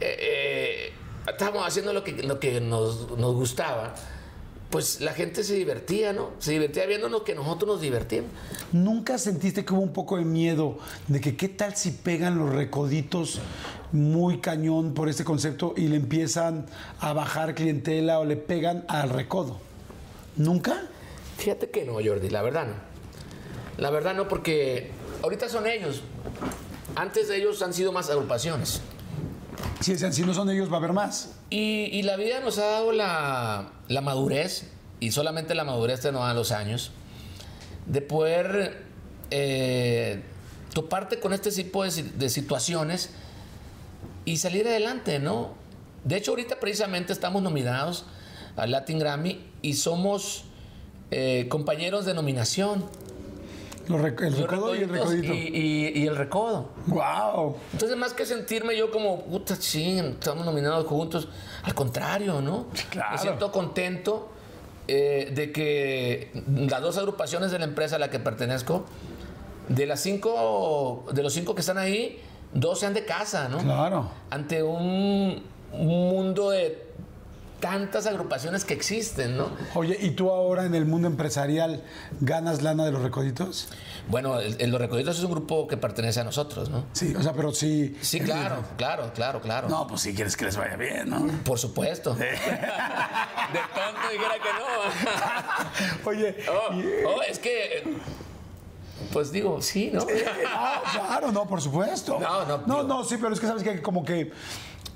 eh, eh, estábamos haciendo lo que, lo que nos, nos gustaba, pues la gente se divertía, ¿no? Se divertía viéndonos que nosotros nos divertíamos. ¿Nunca sentiste que hubo un poco de miedo de que qué tal si pegan los recoditos muy cañón por este concepto y le empiezan a bajar clientela o le pegan al recodo? ¿Nunca? Fíjate que no, Jordi, la verdad no. La verdad no, porque ahorita son ellos. Antes de ellos han sido más agrupaciones. Si, decían, si no son ellos, va a haber más. Y, y la vida nos ha dado la, la madurez, y solamente la madurez te nos da los años, de poder eh, toparte con este tipo de, de situaciones y salir adelante, ¿no? De hecho, ahorita precisamente estamos nominados al Latin Grammy y somos eh, compañeros de nominación. Los rec- el recodo y el recodito. Y, y- y el recodo. ¡Wow! Entonces, más que sentirme yo como, puta, sí, estamos nominados juntos, al contrario, ¿no? claro. Me siento contento eh, de que las dos agrupaciones de la empresa a la que pertenezco, de las cinco, de los cinco que están ahí, dos sean de casa, ¿no? Claro. Ante un, un mundo de tantas agrupaciones que existen, ¿no? Oye, ¿y tú ahora en el mundo empresarial ganas lana de los recoditos? Bueno, el, el Los Recoditos es un grupo que pertenece a nosotros, ¿no? Sí, o sea, pero sí. Sí, claro, claro, claro, claro. No, pues si quieres que les vaya bien, ¿no? Por supuesto. De tonto dijera que no. Oye, Oh, oh, es que. Pues digo, sí, ¿no? Ah, claro, no, por supuesto. No, no, No, digo- no, sí, pero es que sabes que como que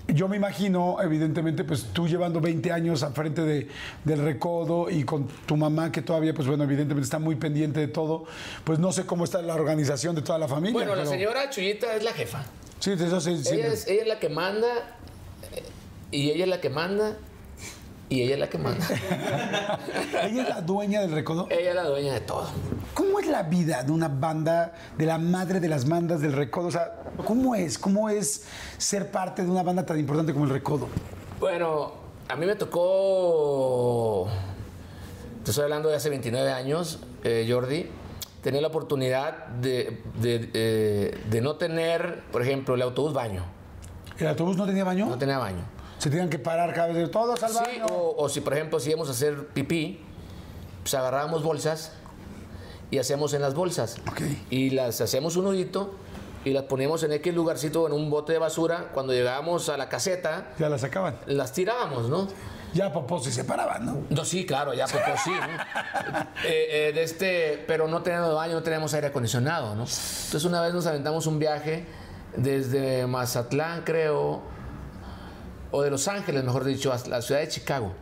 yo me imagino, evidentemente, pues tú llevando 20 años al frente de, del recodo y con tu mamá que todavía, pues bueno, evidentemente está muy pendiente de todo, pues no sé cómo está la organización de toda la familia. Bueno, la pero- señora Chuyita es la jefa. Sí, eso sí. sí. Ella es, ella es la que manda, eh, y ella es la que manda, y ella es la que manda. Ella es la dueña del recodo. ella es la dueña de todo. ¿Cómo es la vida de una banda, de la madre de las bandas del recodo? O sea, ¿cómo es? ¿Cómo es ser parte de una banda tan importante como el recodo? Bueno, a mí me tocó, te estoy hablando de hace 29 años, eh, Jordi, tener la oportunidad de, de, eh, de no tener, por ejemplo, el autobús baño. ¿El autobús no tenía baño? No tenía baño. Se tenían que parar cada vez, todos al Sí, baño. o, o si por ejemplo si íbamos a hacer pipí, pues agarrábamos bolsas y hacemos en las bolsas. Ok. Y las hacemos un nudito y las poníamos en X lugarcito en un bote de basura. Cuando llegábamos a la caseta, Ya la sacaban. las tirábamos, ¿no? Ya popó se separaban, ¿no? No, sí, claro, ya poco sí, ¿no? Eh, eh, de este, pero no teníamos baño, no teníamos aire acondicionado, ¿no? Entonces una vez nos aventamos un viaje desde Mazatlán, creo, o de Los Ángeles, mejor dicho, a la ciudad de Chicago.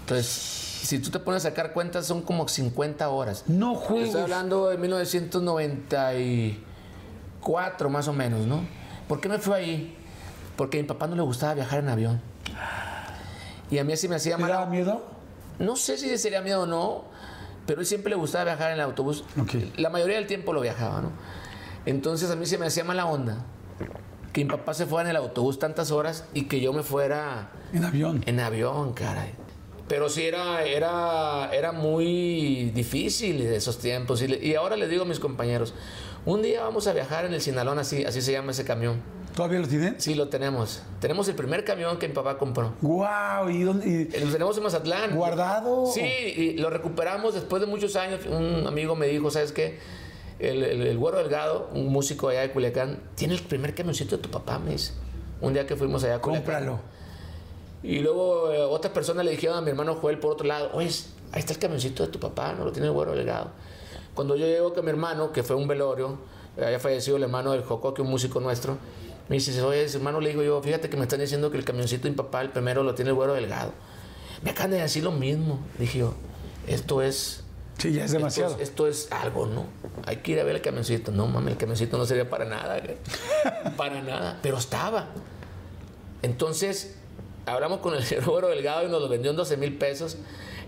Entonces, si tú te pones a sacar cuentas, son como 50 horas. No juegos. Estoy hablando de 1994, más o menos, ¿no? ¿Por qué me fui ahí? Porque a mi papá no le gustaba viajar en avión. Y a mí sí me hacía ¿Te mal. daba miedo? No sé si sería miedo o no, pero él siempre le gustaba viajar en el autobús. Ok. La mayoría del tiempo lo viajaba, ¿no? Entonces a mí se me hacía mala onda que mi papá se fuera en el autobús tantas horas y que yo me fuera En avión. en avión, caray. Pero sí era, era, era muy difícil de esos tiempos. Y, le- y ahora le digo a mis compañeros, un día vamos a viajar en el Sinalón, así, así se llama ese camión. ¿Todavía lo tienen? Sí, lo tenemos. Tenemos el primer camión que mi papá compró. ¡Guau! ¿Y dónde? y- Eh, Lo tenemos en Mazatlán. ¿Guardado? Sí, y lo recuperamos después de muchos años. Un amigo me dijo, ¿sabes qué? El, el, el Güero Delgado, un músico allá de Culiacán, tiene el primer camioncito de tu papá, me dice. Un día que fuimos allá a Culiacán. Cómpralo. Y luego eh, otra persona le dijeron a mi hermano Joel por otro lado, oye, ahí está el camioncito de tu papá, no lo tiene el Güero Delgado. Cuando yo llego con mi hermano, que fue un velorio, eh, había fallecido el hermano del Joco, que es un músico nuestro, me dice, oye, hermano, le digo yo, fíjate que me están diciendo que el camioncito de mi papá, el primero, lo tiene el Güero Delgado. Me acaban de decir lo mismo. Dije yo, esto es... Sí, ya es demasiado. Esto es, esto es algo, ¿no? Hay que ir a ver el camioncito. No, mames, el camioncito no sería para nada, para nada. Pero estaba. Entonces, hablamos con el señor Delgado y nos lo vendió en 12 mil pesos.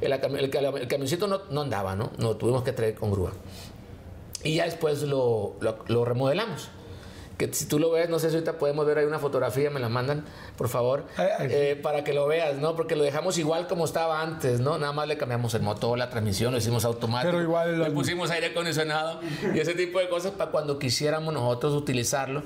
El, el cam- el camioncito no, no andaba, ¿no? Nos lo tuvimos que traer con grúa. Y ya después lo, lo- lo remodelamos. Que si tú lo ves, no sé si ahorita podemos ver ahí una fotografía, me la mandan, por favor, eh, para que lo veas, ¿no? Porque lo dejamos igual como estaba antes, ¿no? Nada más le cambiamos el motor, la transmisión, lo hicimos automático. Pero igual Le lo- pusimos aire acondicionado y ese tipo de cosas para cuando quisiéramos nosotros utilizarlo.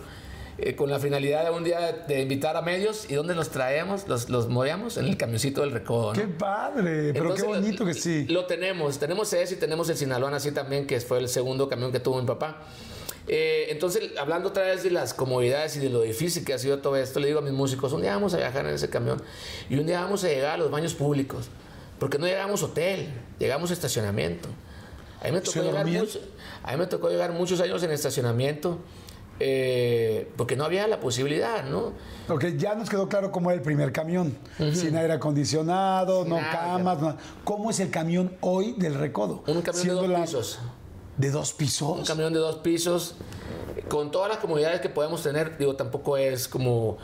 eh, con la finalidad de un día de, invitar a medios y dónde los traemos, los, los movíamos en el camioncito del recodo. ¿no? ¡Qué padre! Pero Entonces, qué bonito lo, que sí. Lo tenemos, tenemos ese y tenemos el Sinaloa así también, que fue el segundo camión que tuvo mi papá. Eh, entonces, hablando otra vez de las comodidades y de lo difícil que ha sido todo esto, le digo a mis músicos, un día vamos a viajar en ese camión y un día vamos a llegar a los baños públicos, porque no llegamos hotel, llegamos a estacionamiento. A mí me tocó, ¿Se llegar, dormían? mucho- a mí me tocó llegar muchos años en estacionamiento, eh, porque no había la posibilidad, ¿no? Ok, ya nos quedó claro cómo era el primer camión. Sin aire acondicionado, no Nada. camas, nada. ¿Cómo es el camión hoy del recodo? Un camión Siendo de dos la- pisos. ¿De dos pisos? Un camión de dos pisos, con todas las comodidades que podemos tener, digo, tampoco es como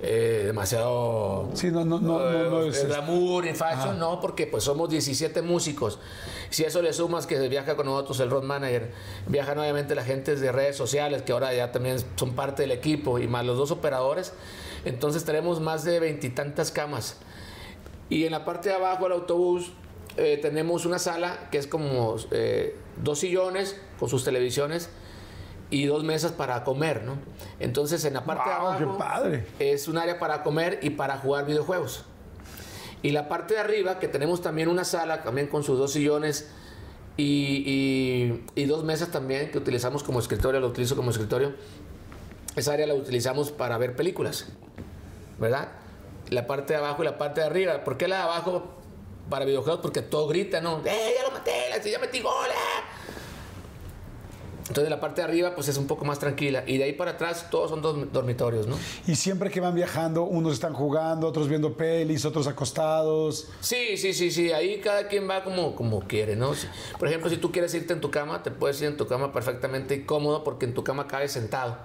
eh, demasiado Sí, no, no, no, no, no eh, es- glamour y fashion, no, porque pues somos 17 músicos. Si eso le sumas que viaja con nosotros el road manager, viajan obviamente la gente de redes sociales, que ahora ya también son parte del equipo, y más los dos operadores, entonces tenemos más de veintitantas camas. Y en la parte de abajo del autobús eh, tenemos una sala que es como eh, dos sillones con sus televisiones y dos mesas para comer, ¿no? Entonces en la parte ¡Guau, de qué abajo padre! es un área para comer y para jugar videojuegos. Y la parte de arriba, que tenemos también una sala, también con sus dos sillones y, y- y dos mesas también que utilizamos como escritorio, lo utilizo como escritorio. Esa área la utilizamos para ver películas, ¿verdad? La parte de abajo y la parte de arriba. ¿Por qué la de abajo para videojuegos? Porque todo grita, ¿no? ¡Eh, ya lo maté! ¡Ya metí gol! ah". Entonces la parte de arriba pues es un poco más tranquila y de ahí para atrás todos son dos dormitorios, ¿no? Y siempre que van viajando, unos están jugando, otros viendo pelis, otros acostados. Sí, sí, sí, sí. Ahí cada quien va como, como quiere, ¿no? Si- por ejemplo, si tú quieres irte en tu cama, te puedes ir en tu cama perfectamente cómodo porque en tu cama cabes sentado.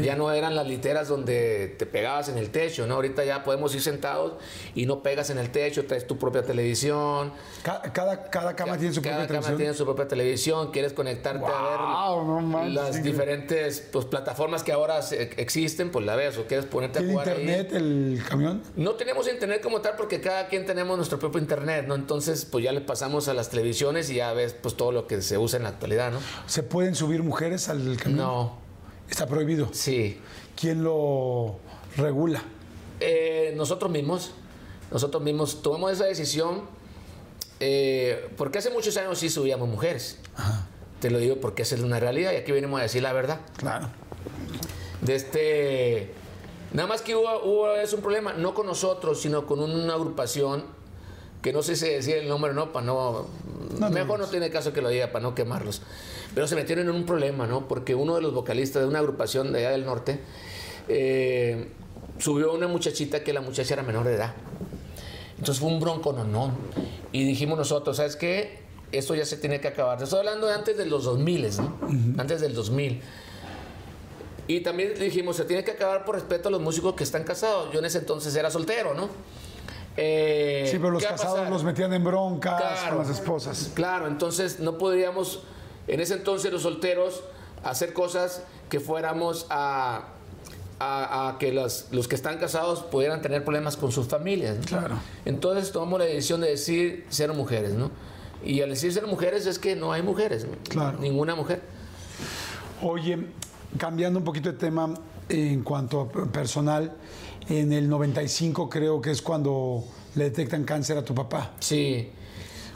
Ya no eran las literas donde te pegabas en el techo, ¿no? Ahorita ya podemos ir sentados y no pegas en el techo, traes tu propia televisión. Ca- Cada, cada cama tiene su Cada propia cama televisión. tiene su propia televisión, quieres conectarte a no ver manches, las diferentes pues, plataformas que ahora existen, pues la ves, o quieres ponerte a ¿Tiene jugar ahí. internet el camión? No tenemos internet como tal porque cada quien tenemos nuestro propio internet, ¿no? Entonces, pues ya le pasamos a las televisiones y ya ves pues todo lo que se usa en la actualidad, ¿no? ¿Se pueden subir mujeres al camión? No, Está prohibido. sí. ¿Quién lo regula? Eh, nosotros mismos, nosotros mismos tomamos esa decisión Eh, porque hace muchos años sí subíamos mujeres. Te lo digo porque esa es una realidad y aquí venimos a decir la verdad. Claro. De este. Nada más que hubo, hubo es un problema, no con nosotros, sino con una agrupación que no sé si decir el nombre o no, para no. No, mejor no tiene caso que lo diga para no quemarlos. Pero se metieron en un problema, ¿no? Porque uno de los vocalistas de una agrupación de allá del norte eh, subió a una muchachita que la muchacha era menor de edad. Entonces fue un bronco, no, no. Y dijimos nosotros, ¿sabes qué? Esto ya se tiene que acabar. Estoy hablando de antes de los 2000, ¿no? Antes del 2000. Y también dijimos, se tiene que acabar por respeto a los músicos que están casados. Yo en ese entonces era soltero, ¿no? Eh, Sí, pero los ¿qué va a casados los metían en broncas Claro. con las esposas. Claro, entonces no podríamos, en ese entonces los solteros, hacer cosas que fuéramos a, a- a que los, los que están casados pudieran tener problemas con sus familias. ¿no? Claro. Entonces tomamos la decisión de decir ser mujeres, ¿no? Y al decir ser mujeres es que no hay mujeres, ¿no? Claro. Ninguna mujer. Oye, cambiando un poquito de tema en cuanto a personal, en el 95 creo que es cuando le detectan cáncer a tu papá. Sí.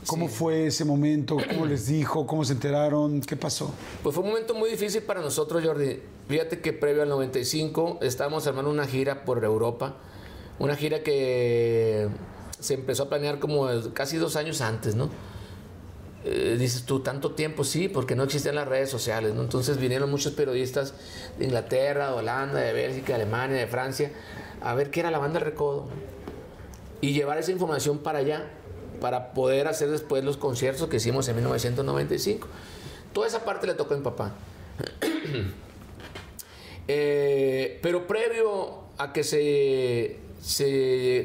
¿Cómo fue ese momento? ¿Cómo les dijo? ¿Cómo se enteraron? ¿Qué pasó? Pues fue un momento muy difícil para nosotros, Jordi. Fíjate que previo al 95 estábamos armando una gira por Europa. Una gira que se empezó a planear como casi dos años antes, ¿no? Eh, dices tú, tanto tiempo, sí, porque no existían las redes sociales, ¿no? Entonces vinieron muchos periodistas de Inglaterra, de Holanda, de Bélgica, de Alemania, de Francia, a ver qué era la banda El Recodo. Y llevar esa información para allá, para poder hacer después los conciertos que hicimos en 1995. Toda esa parte le tocó a mi papá. Eh, pero previo a que se,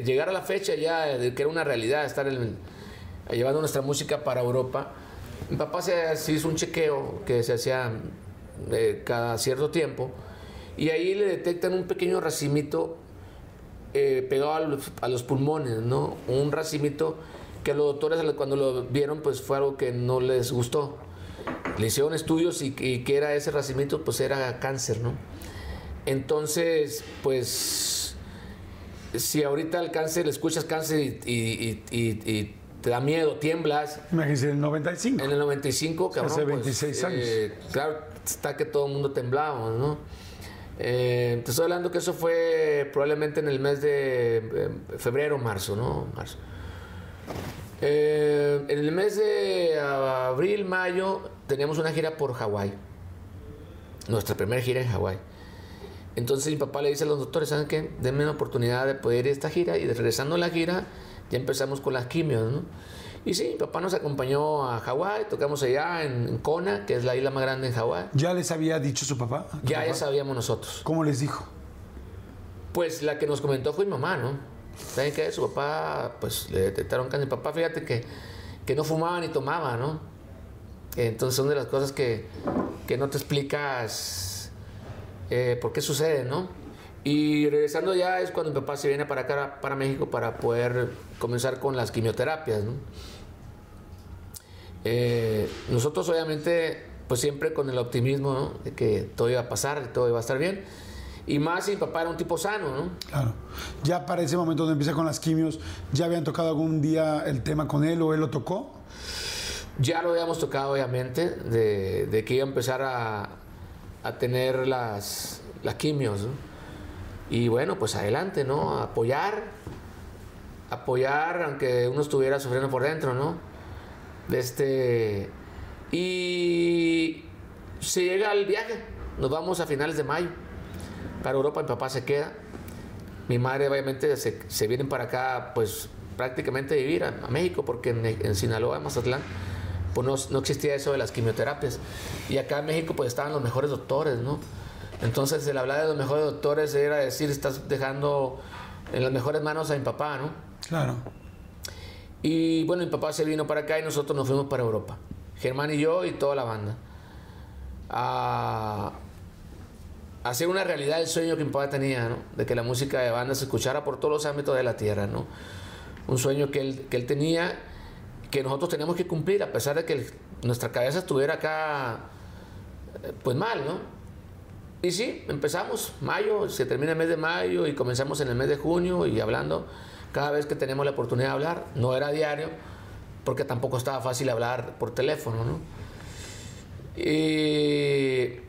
llegara la fecha ya de que era una realidad estar llevando nuestra música para Europa, mi papá se, se hizo un chequeo que se hacía eh, cada cierto tiempo y ahí le detectan un pequeño racimito eh, pegado a los, a los pulmones, ¿no? Un racimito que los doctores cuando lo vieron pues fue algo que no les gustó. Le hicieron estudios y, y que era ese racimito pues era cáncer, ¿no? Entonces, pues, si ahorita el cáncer, escuchas cáncer y, y- y- te da miedo, tiemblas, Imagínense, en el 95. en el 95, cabrón, Hace pues, 26 años. eh, claro, está que todo el mundo temblaba, ¿no? Eh, te estoy hablando que eso fue probablemente en el mes de eh, febrero, marzo, ¿no? Marzo. Eh, en el mes de abril, mayo, teníamos una gira por Hawái. Nuestra primera gira en Hawái. Entonces mi papá le dice a los doctores, ¿saben qué? Denme una oportunidad de poder ir a esta gira y regresando a la gira ya empezamos con las quimios, ¿no? Y sí, mi papá nos acompañó a Hawái, tocamos allá en, en Kona, que es la isla más grande en Hawái. ¿Ya les había dicho su papá? ¿Tu Ya, papá? ya sabíamos nosotros. ¿Cómo les dijo? Pues la que nos comentó fue mi mamá, ¿no? ¿Saben qué? Su papá, pues le detectaron cáncer. Papá, fíjate que, que no fumaba ni tomaba, ¿no? Entonces son de las cosas que, que no te explicas eh, por qué sucede, ¿no? Y regresando ya es cuando mi papá se viene para acá, para México, para poder comenzar con las quimioterapias, ¿no? Eh, nosotros obviamente, pues siempre con el optimismo, ¿no? De que todo iba a pasar, todo iba a estar bien. Y más si mi papá era un tipo sano, ¿no? Claro. Ya para ese momento donde empieza con las quimios, ¿ya habían tocado algún día el tema con él o él lo tocó? Ya lo habíamos tocado, obviamente, de, de que iba a empezar a, a tener las, las quimios, ¿no? Y bueno, pues adelante, ¿no? Apoyar, apoyar, aunque uno estuviera sufriendo por dentro, ¿no? Este... Y se llega al viaje, nos vamos a finales de mayo. Para Europa mi papá se queda. Mi madre obviamente se, se vienen para acá, pues prácticamente a vivir a, a México, porque en, en Sinaloa, en Mazatlán, pues no, no existía eso de las quimioterapias. Y acá en México pues estaban los mejores doctores, ¿no? Entonces el hablar de los mejores doctores era decir, estás dejando en las mejores manos a mi papá, ¿no? Claro. Y bueno, mi papá se vino para acá y nosotros nos fuimos para Europa. Germán y yo y toda la banda. A hacer una realidad el sueño que mi papá tenía, ¿no? De que la música de banda se escuchara por todos los ámbitos de la tierra, ¿no? Un sueño que él, que él tenía, que nosotros teníamos que cumplir, a pesar de que nuestra cabeza estuviera acá, eh, pues mal, ¿no? Y sí, empezamos, mayo, se termina el mes de mayo y comenzamos en el mes de junio y hablando cada vez que tenemos la oportunidad de hablar, no era diario, porque tampoco estaba fácil hablar por teléfono, ¿no? Y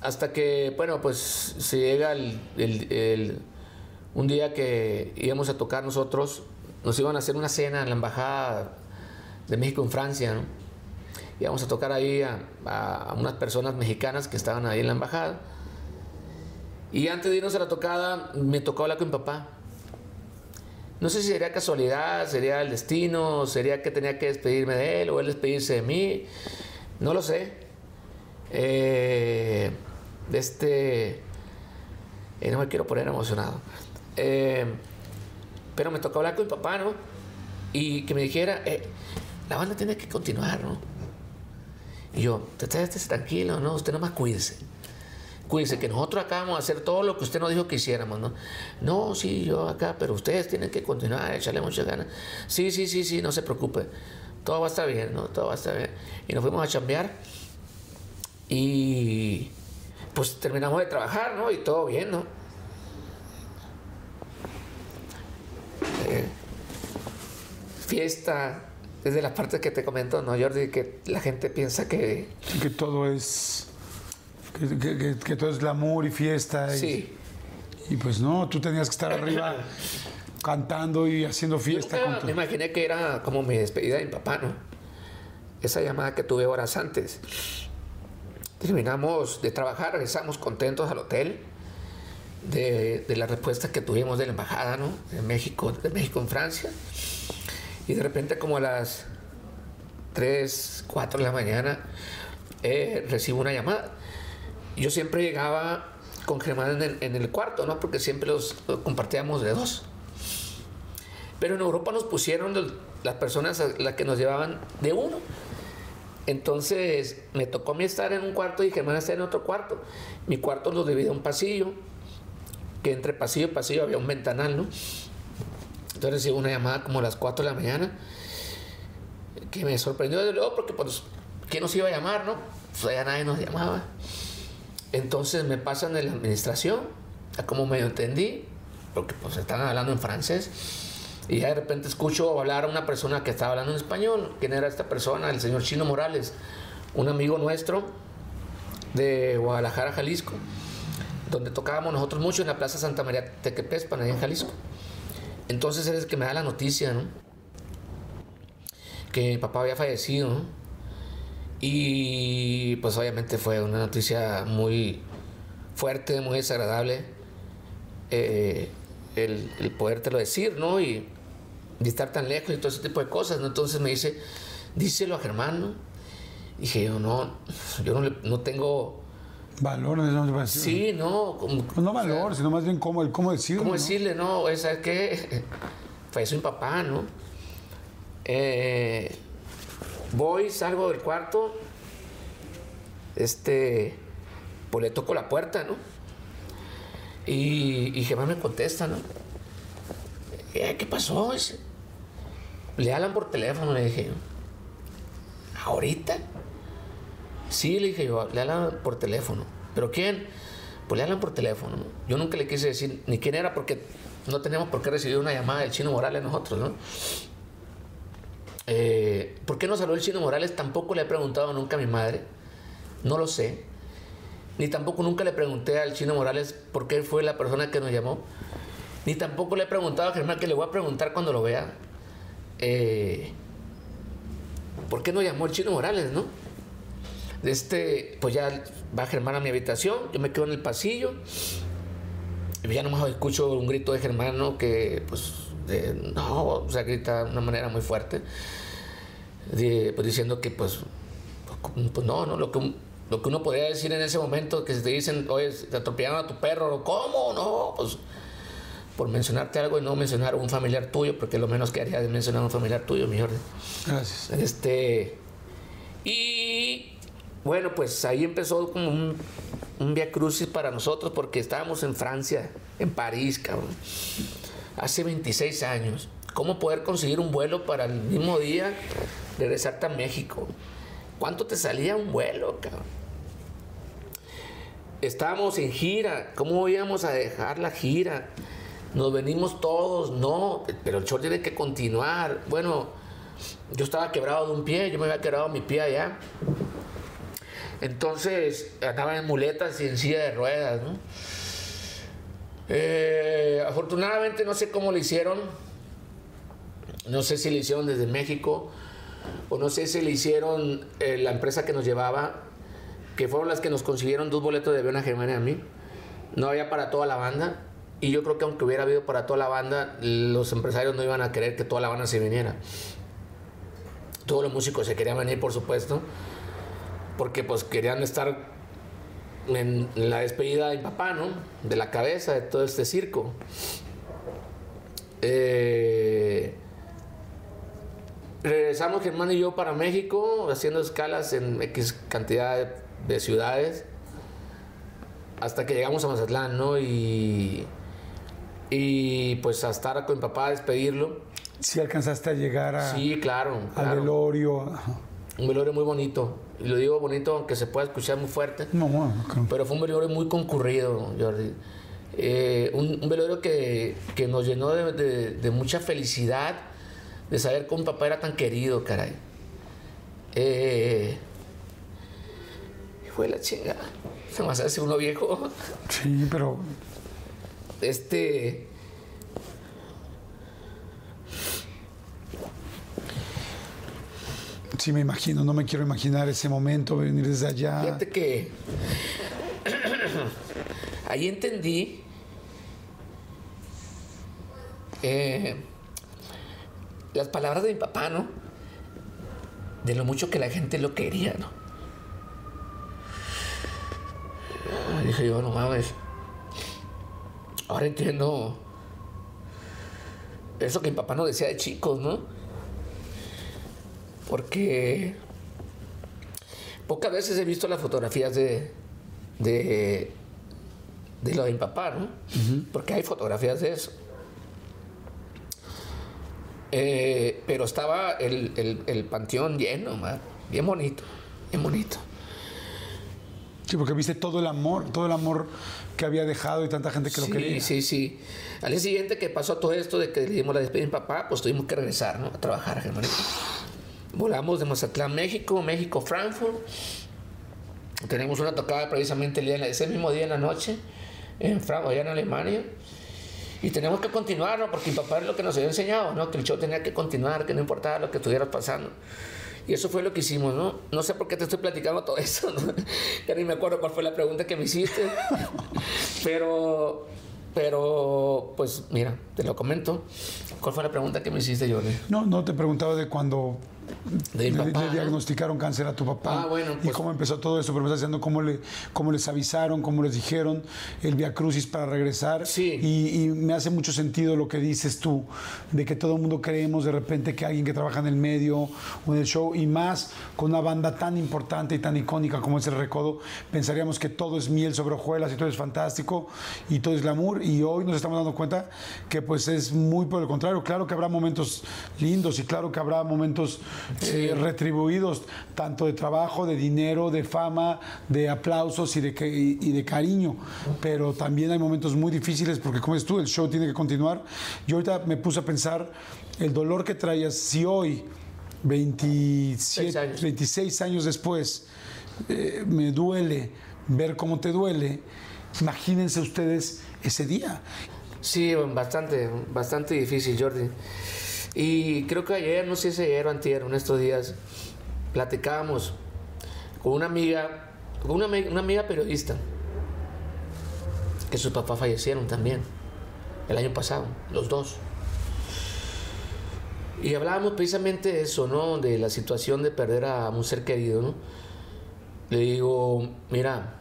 hasta que, bueno, pues se llega el, un día que íbamos a tocar nosotros, nos iban a hacer una cena en la embajada de México en Francia. Íbamos a tocar ahí a, a, unas personas mexicanas que estaban ahí en la embajada. Y antes de irnos a la tocada, me tocó hablar con mi papá. No sé si sería casualidad, sería el destino, sería que tenía que despedirme de él o él despedirse de mí. No lo sé. Eh, este. Eh, no me quiero poner emocionado. Eh, pero me tocó hablar con mi papá, ¿no? Y que me dijera, la banda tiene que continuar, ¿no? Y yo, estés tranquilo, ¿no? Usted nomás cuídese. Cuídese que nosotros acá vamos a hacer todo lo que usted nos dijo que hiciéramos, ¿no? No, sí, yo acá, pero ustedes tienen que continuar, echarle muchas ganas. Sí, sí, sí, sí, no se preocupe. Todo va a estar bien, ¿no? Todo va a estar bien. Y nos fuimos a chambear. Y pues terminamos de trabajar, ¿no? Y todo bien, ¿no? Eh, fiesta, desde las partes que te comento, ¿no, Jordi? Que la gente piensa que... Que todo es... Que, todo es glamour y fiesta. Sí. Y, pues no, tú tenías que estar arriba cantando y haciendo fiesta. Nunca me imaginé que era como mi despedida de mi papá, ¿no? Esa llamada que tuve horas antes. Terminamos de trabajar, regresamos contentos al hotel de, de la respuesta que tuvimos de la embajada, ¿no? De México, de México en Francia. Y de repente como a las 3, 4 de la mañana eh, recibo una llamada. Yo siempre llegaba con Germán en el, cuarto, ¿no? Porque siempre los, compartíamos de dos. Pero en Europa nos pusieron las personas las que nos llevaban de uno. Entonces me tocó a mí estar en un cuarto y Germán estar en otro cuarto. Mi cuarto lo dividía un pasillo, que entre pasillo y pasillo había un ventanal, ¿no? Entonces recibo una llamada como a las 4 de la mañana, que me sorprendió desde luego porque, pues, ¿quién nos iba a llamar, no? Pues ya nadie nos llamaba. Entonces me pasan de la administración, a como medio entendí, porque pues estaban hablando en francés, y ya de repente escucho hablar a una persona que estaba hablando en español. ¿Quién era esta persona? El señor Chino Morales, un amigo nuestro de Guadalajara, Jalisco, donde tocábamos nosotros mucho en la Plaza Santa María Tequepespan, ahí en Jalisco. Entonces él es el que me da la noticia, ¿no? Que mi papá había fallecido, ¿no? Y pues obviamente fue una noticia muy fuerte, muy desagradable. Eh, el, el podértelo decir, ¿no? Y, estar tan lejos y todo ese tipo de cosas, ¿no? Entonces me dice, díselo a Germán, ¿no? Y dije yo, no, yo no, no tengo Valor, no Sí, no. Como, pues no valor, sino más bien cómo, el cómo decirle. ¿Cómo decirle, no? O sea, que fue mi papá, ¿no? Eh, voy, salgo del cuarto, este, pues le toco la puerta, ¿no? Y, y me contesta, ¿no? Eh, ¿Qué pasó? Le hablan por teléfono, le dije. ¿Ahorita? Sí, le dije yo, le hablan por teléfono. ¿Pero quién? Pues le hablan por teléfono. Yo nunca le quise decir ni quién era porque no tenemos por qué recibir una llamada del Chino Morales nosotros, ¿no? Eh, ¿Por qué nos habló el Chino Morales? Tampoco le he preguntado nunca a mi madre. No lo sé. Ni tampoco nunca le pregunté al Chino Morales por qué fue la persona que nos llamó. Ni tampoco le he preguntado a Germán, que le voy a preguntar cuando lo vea. Eh, ¿Por qué no llamó el Chino Morales, no? este, pues ya va Germán a mi habitación, yo me quedo en el pasillo, y ya nomás escucho un grito de Germán, Que, pues, no, o sea, grita de una manera muy fuerte, pues diciendo que, pues, pues no, no, lo que, lo que uno podría decir en ese momento, que si te dicen, oye, te atropellaron a tu perro, ¿cómo? No, pues, por mencionarte algo y no mencionar a un familiar tuyo, porque lo menos que haría es mencionar a un familiar tuyo, mi orden. Gracias. Este, y bueno, pues ahí empezó como un, un via crucis para nosotros porque estábamos en Francia, en París, cabrón. Hace 26 años. ¿Cómo poder conseguir un vuelo para el mismo día regresarte a México? ¿Cuánto te salía un vuelo, cabrón? Estábamos en gira. ¿Cómo íbamos a dejar la gira? Nos venimos todos. No, pero el show tiene que continuar. Bueno, yo estaba quebrado de un pie, yo me había quebrado mi pie allá. Entonces andaba en muletas y en silla de ruedas, ¿no? Eh, afortunadamente no sé cómo lo hicieron, no sé si lo hicieron desde México o no sé si le hicieron eh, la empresa que nos llevaba, que fueron las que nos consiguieron dos boletos de avión a Germania a mí. No había para toda la banda. Y yo creo que aunque hubiera habido para toda la banda, los empresarios no iban a querer que toda la banda se viniera. Todos los músicos se querían venir, por supuesto, porque pues querían estar en la despedida de mi papá, ¿no? De la cabeza de todo este circo. Eh, regresamos Germán y yo para México, haciendo escalas en X cantidad de, ciudades, hasta que llegamos a Mazatlán, ¿no? Y, y pues a estar con mi papá, a despedirlo. Sí alcanzaste a llegar a, sí, claro, al velorio. Un velorio muy bonito. Y lo digo bonito aunque se pueda escuchar muy fuerte. No, bueno, Pero fue un velorio muy concurrido, Jordi. Eh, un, velorio que, que, nos llenó de, de mucha felicidad de saber que un papá era tan querido, caray. Eh, fue la chinga. Se me hace uno viejo. Sí, pero. Este. Sí, me imagino, no me quiero imaginar ese momento, venir desde allá. Fíjate que. Ahí entendí. Eh, las palabras de mi papá, ¿no? De lo mucho que la gente lo quería, ¿no? dije yo, no mames. Ahora entiendo eso que mi papá nos decía de chicos, ¿no? Porque pocas veces he visto las fotografías de, de, de lo de mi papá, ¿no? Porque hay fotografías de eso. Eh, pero estaba el, panteón lleno, bien bonito, bien bonito. Sí, porque viste todo el amor, todo el amor que había dejado y tanta gente que lo quería. Sí, sí, Al día siguiente que pasó todo esto de que le dimos la despedida a mi papá, pues tuvimos que regresar, ¿no? A trabajar, Volamos de Mazatlán, México, México, Frankfurt. Tenemos una tocada precisamente el día, ese mismo día en la noche, en Frankfurt, allá en Alemania. Y tenemos que continuar, ¿no? Porque mi papá es lo que nos había enseñado, ¿no? Que el show tenía que continuar, que no importaba lo que estuviera pasando. Y eso fue lo que hicimos, ¿no? No sé por qué te estoy platicando todo eso, ¿no? Ya ni me acuerdo cuál fue la pregunta que me hiciste. Pero, pero, pues mira, te lo comento. ¿Cuál fue la pregunta que me hiciste, Jordi? No, no te preguntaba de cuando le, diagnosticaron cáncer a tu papá. Ah, bueno, y pues cómo empezó todo eso, pero me estás diciendo cómo, le, cómo les avisaron, cómo les dijeron el Via Crucis para regresar. Sí. Y, me hace mucho sentido lo que dices tú, de que todo el mundo creemos de repente que alguien que trabaja en el medio o en el show, y más con una banda tan importante y tan icónica como es el Recodo, pensaríamos que todo es miel sobre hojuelas y todo es fantástico y todo es glamour. Y hoy nos estamos dando cuenta que pues es muy por el contrario. Claro que habrá momentos lindos y claro que habrá momentos eh, retribuidos tanto de trabajo, de dinero, de fama, de aplausos y de, y de cariño. Pero también hay momentos muy difíciles porque, como es tú, el show tiene que continuar. Yo ahorita me puse a pensar el dolor que traías si hoy, 27, 26 años después, eh, me duele ver cómo te duele. Imagínense ustedes ese día. Sí, bastante, bastante difícil, Jordi. Y creo que ayer, no sé si ayer o antier, en estos días, platicábamos con una amiga, con una, una amiga periodista, que sus papás fallecieron también, el año pasado, los dos. Y hablábamos precisamente de eso, ¿no? De la situación de perder a un ser querido, ¿no? Le digo, mira,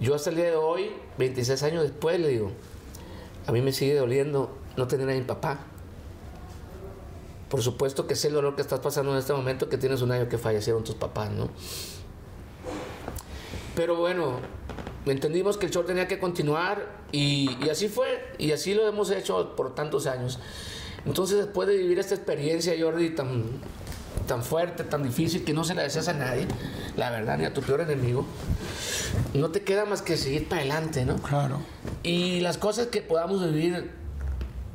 yo hasta el día de hoy, 26 años después, le digo, a mí me sigue doliendo no tener a mi papá. Por supuesto que sé el dolor que estás pasando en este momento, que tienes un año que fallecieron tus papás, ¿no? Pero bueno, entendimos que el show tenía que continuar y, así fue, y así lo hemos hecho por tantos años. Entonces, después de vivir esta experiencia, Jordi, tan, tan fuerte, tan difícil, que no se la deseas a nadie, la verdad, ni a tu peor enemigo, no te queda más que seguir para adelante, ¿no? Claro. Y las cosas que podamos vivir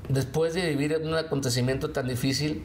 después de vivir un acontecimiento tan difícil,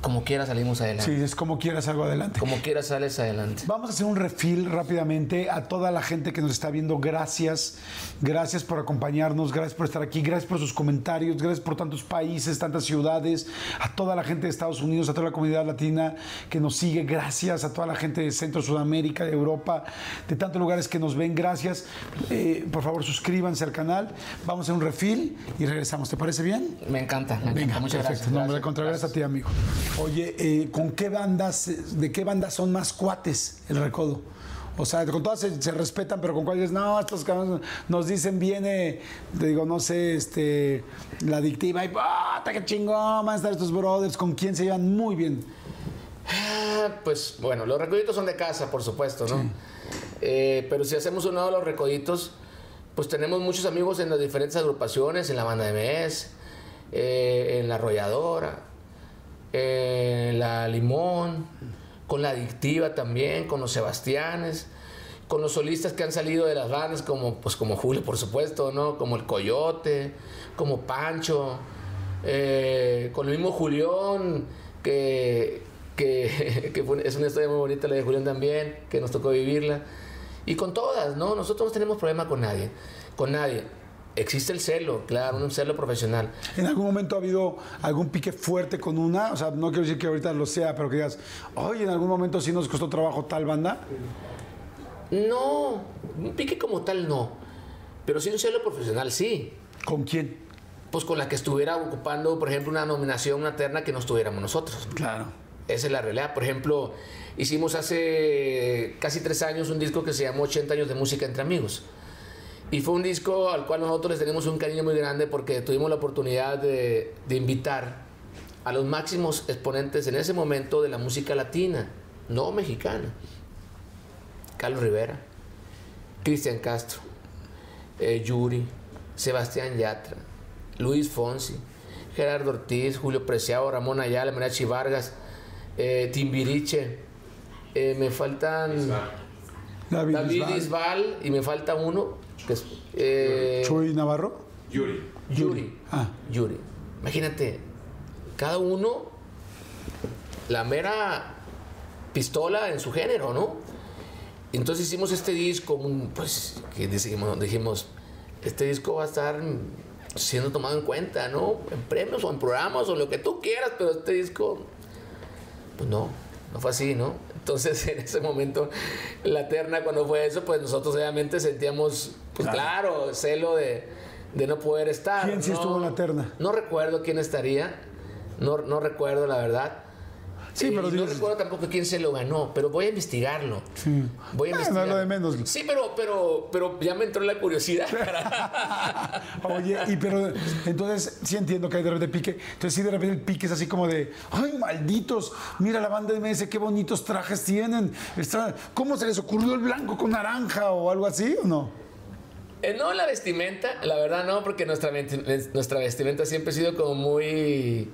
como quiera salimos adelante. Sí, es como quieras algo adelante. Como quiera sales adelante. Vamos a hacer un refil rápidamente a toda la gente que nos está viendo. Gracias. Gracias por acompañarnos. Gracias por estar aquí. Gracias por sus comentarios. Gracias por tantos países, tantas ciudades. A toda la gente de Estados Unidos, a toda la comunidad latina que nos sigue. Gracias a toda la gente de Centro, Sudamérica, de Europa, de tantos lugares que nos ven. Gracias. Eh, por favor, suscríbanse al canal. Vamos a hacer un refil y regresamos. ¿Te parece bien? Me encanta. Me Venga, encanta. Muchas perfecto. gracias. No, gracias. contrario, gracias a ti, amigo. Oye, eh, ¿con qué bandas, de qué bandas son más cuates el recodo? O sea, con todas se, se respetan, pero con cuáles no, estos cabrones nos dicen viene, te digo, no sé, este, la adictiva y ¡puta, qué chingón! Van a estar estos brothers, ¿con quién se llevan muy bien? Ah, Pues bueno, los recoditos son de casa, por supuesto, ¿no? Eh, pero si hacemos uno de los recoditos, pues tenemos muchos amigos en las diferentes agrupaciones, en la banda de MES, eh, en la Arrolladora, en la Limón, con la Adictiva también, con los Sebastianes, con los solistas que han salido de las bandas, como, pues, como Julio, por supuesto, ¿no? Como el Coyote, como Pancho, eh, con el mismo Julián, que, que, es una historia muy bonita la de Julián también, que nos tocó vivirla. Y con todas, ¿no? Nosotros no tenemos problema con nadie, con nadie. Existe el celo, claro, un celo profesional. ¿En algún momento ha habido algún pique fuerte con una? O sea, no quiero decir que ahorita lo sea, pero que digas, oye, en algún momento sí nos costó trabajo tal banda. No, un pique como tal no. Pero sí un celo profesional, sí. ¿Con quién? Pues con la que estuviera ocupando, por ejemplo, una nominación, una terna que no estuviéramos nosotros. Claro. Esa es la realidad. Por ejemplo, hicimos hace casi tres años un disco que se llamó 80 años de música entre amigos. Y fue un disco al cual nosotros les tenemos un cariño muy grande porque tuvimos la oportunidad de, de invitar a los máximos exponentes en ese momento de la música latina, no mexicana. Carlos Rivera, Cristian Castro, eh, Yuri, Sebastián Yatra, Luis Fonsi, Gerardo Ortiz, Julio Preciado, Ramón Ayala, Mariachi Vargas, eh, Timbiriche, eh, me faltan David, Isbal y me falta uno, que es eh, Chuy Navarro. Yuri. Yuri. Ah. Yuri. Imagínate, cada uno la mera pistola en su género, ¿no? Entonces hicimos este disco, pues, que dijimos, dijimos, este disco va a estar siendo tomado en cuenta, ¿no? En premios o en programas o lo que tú quieras, pero este disco, pues no, no fue así, ¿no? Entonces en ese momento, la terna cuando fue eso, pues nosotros obviamente sentíamos, pues claro, celo de, de no poder estar. ¿Quién sí ¿no? estuvo en la terna? No recuerdo quién estaría, no, no recuerdo la verdad. Sí, Eh, pero no recuerdo tampoco quién se lo ganó, pero voy a investigarlo. Sí. Voy a Bueno, investigar. es lo de menos. Sí, pero, pero, pero ya me entró la curiosidad. Oye, y pero entonces sí entiendo que hay de repente pique. Entonces sí de repente el pique es así como de, ay, malditos, mira la banda de MS, qué bonitos trajes tienen. Está, ¿Cómo se les ocurrió el blanco con naranja o algo así o no? Eh, no, la vestimenta, la verdad no, porque nuestra, nuestra vestimenta siempre ha sido como muy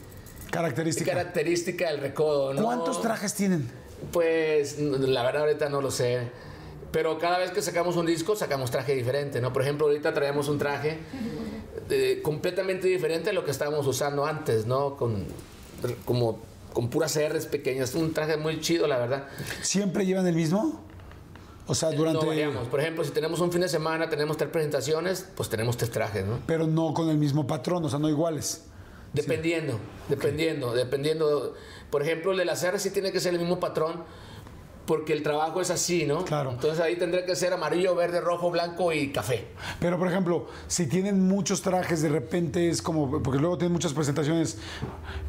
Característica. característica del recodo, ¿no? ¿Cuántos trajes tienen? Pues la verdad ahorita no lo sé. Pero cada vez que sacamos un disco sacamos traje diferente, ¿no? Por ejemplo, ahorita traemos un traje eh, completamente diferente a lo que estábamos usando antes, ¿no? Con, como, con puras R's pequeñas. Un traje muy chido, la verdad. ¿Siempre llevan el mismo? O sea, durante... No variamos. Por ejemplo, si tenemos un fin de semana, tenemos tres presentaciones, pues tenemos tres trajes, ¿no? Pero no con el mismo patrón, o sea, no iguales. Dependiendo, dependiendo, dependiendo. Por ejemplo, el de las R sí tiene que ser el mismo patrón porque el trabajo es así, ¿no? Claro. Entonces ahí tendría que ser amarillo, verde, rojo, blanco y café. Pero, por ejemplo, si tienen muchos trajes, de repente es como, porque luego tienen muchas presentaciones,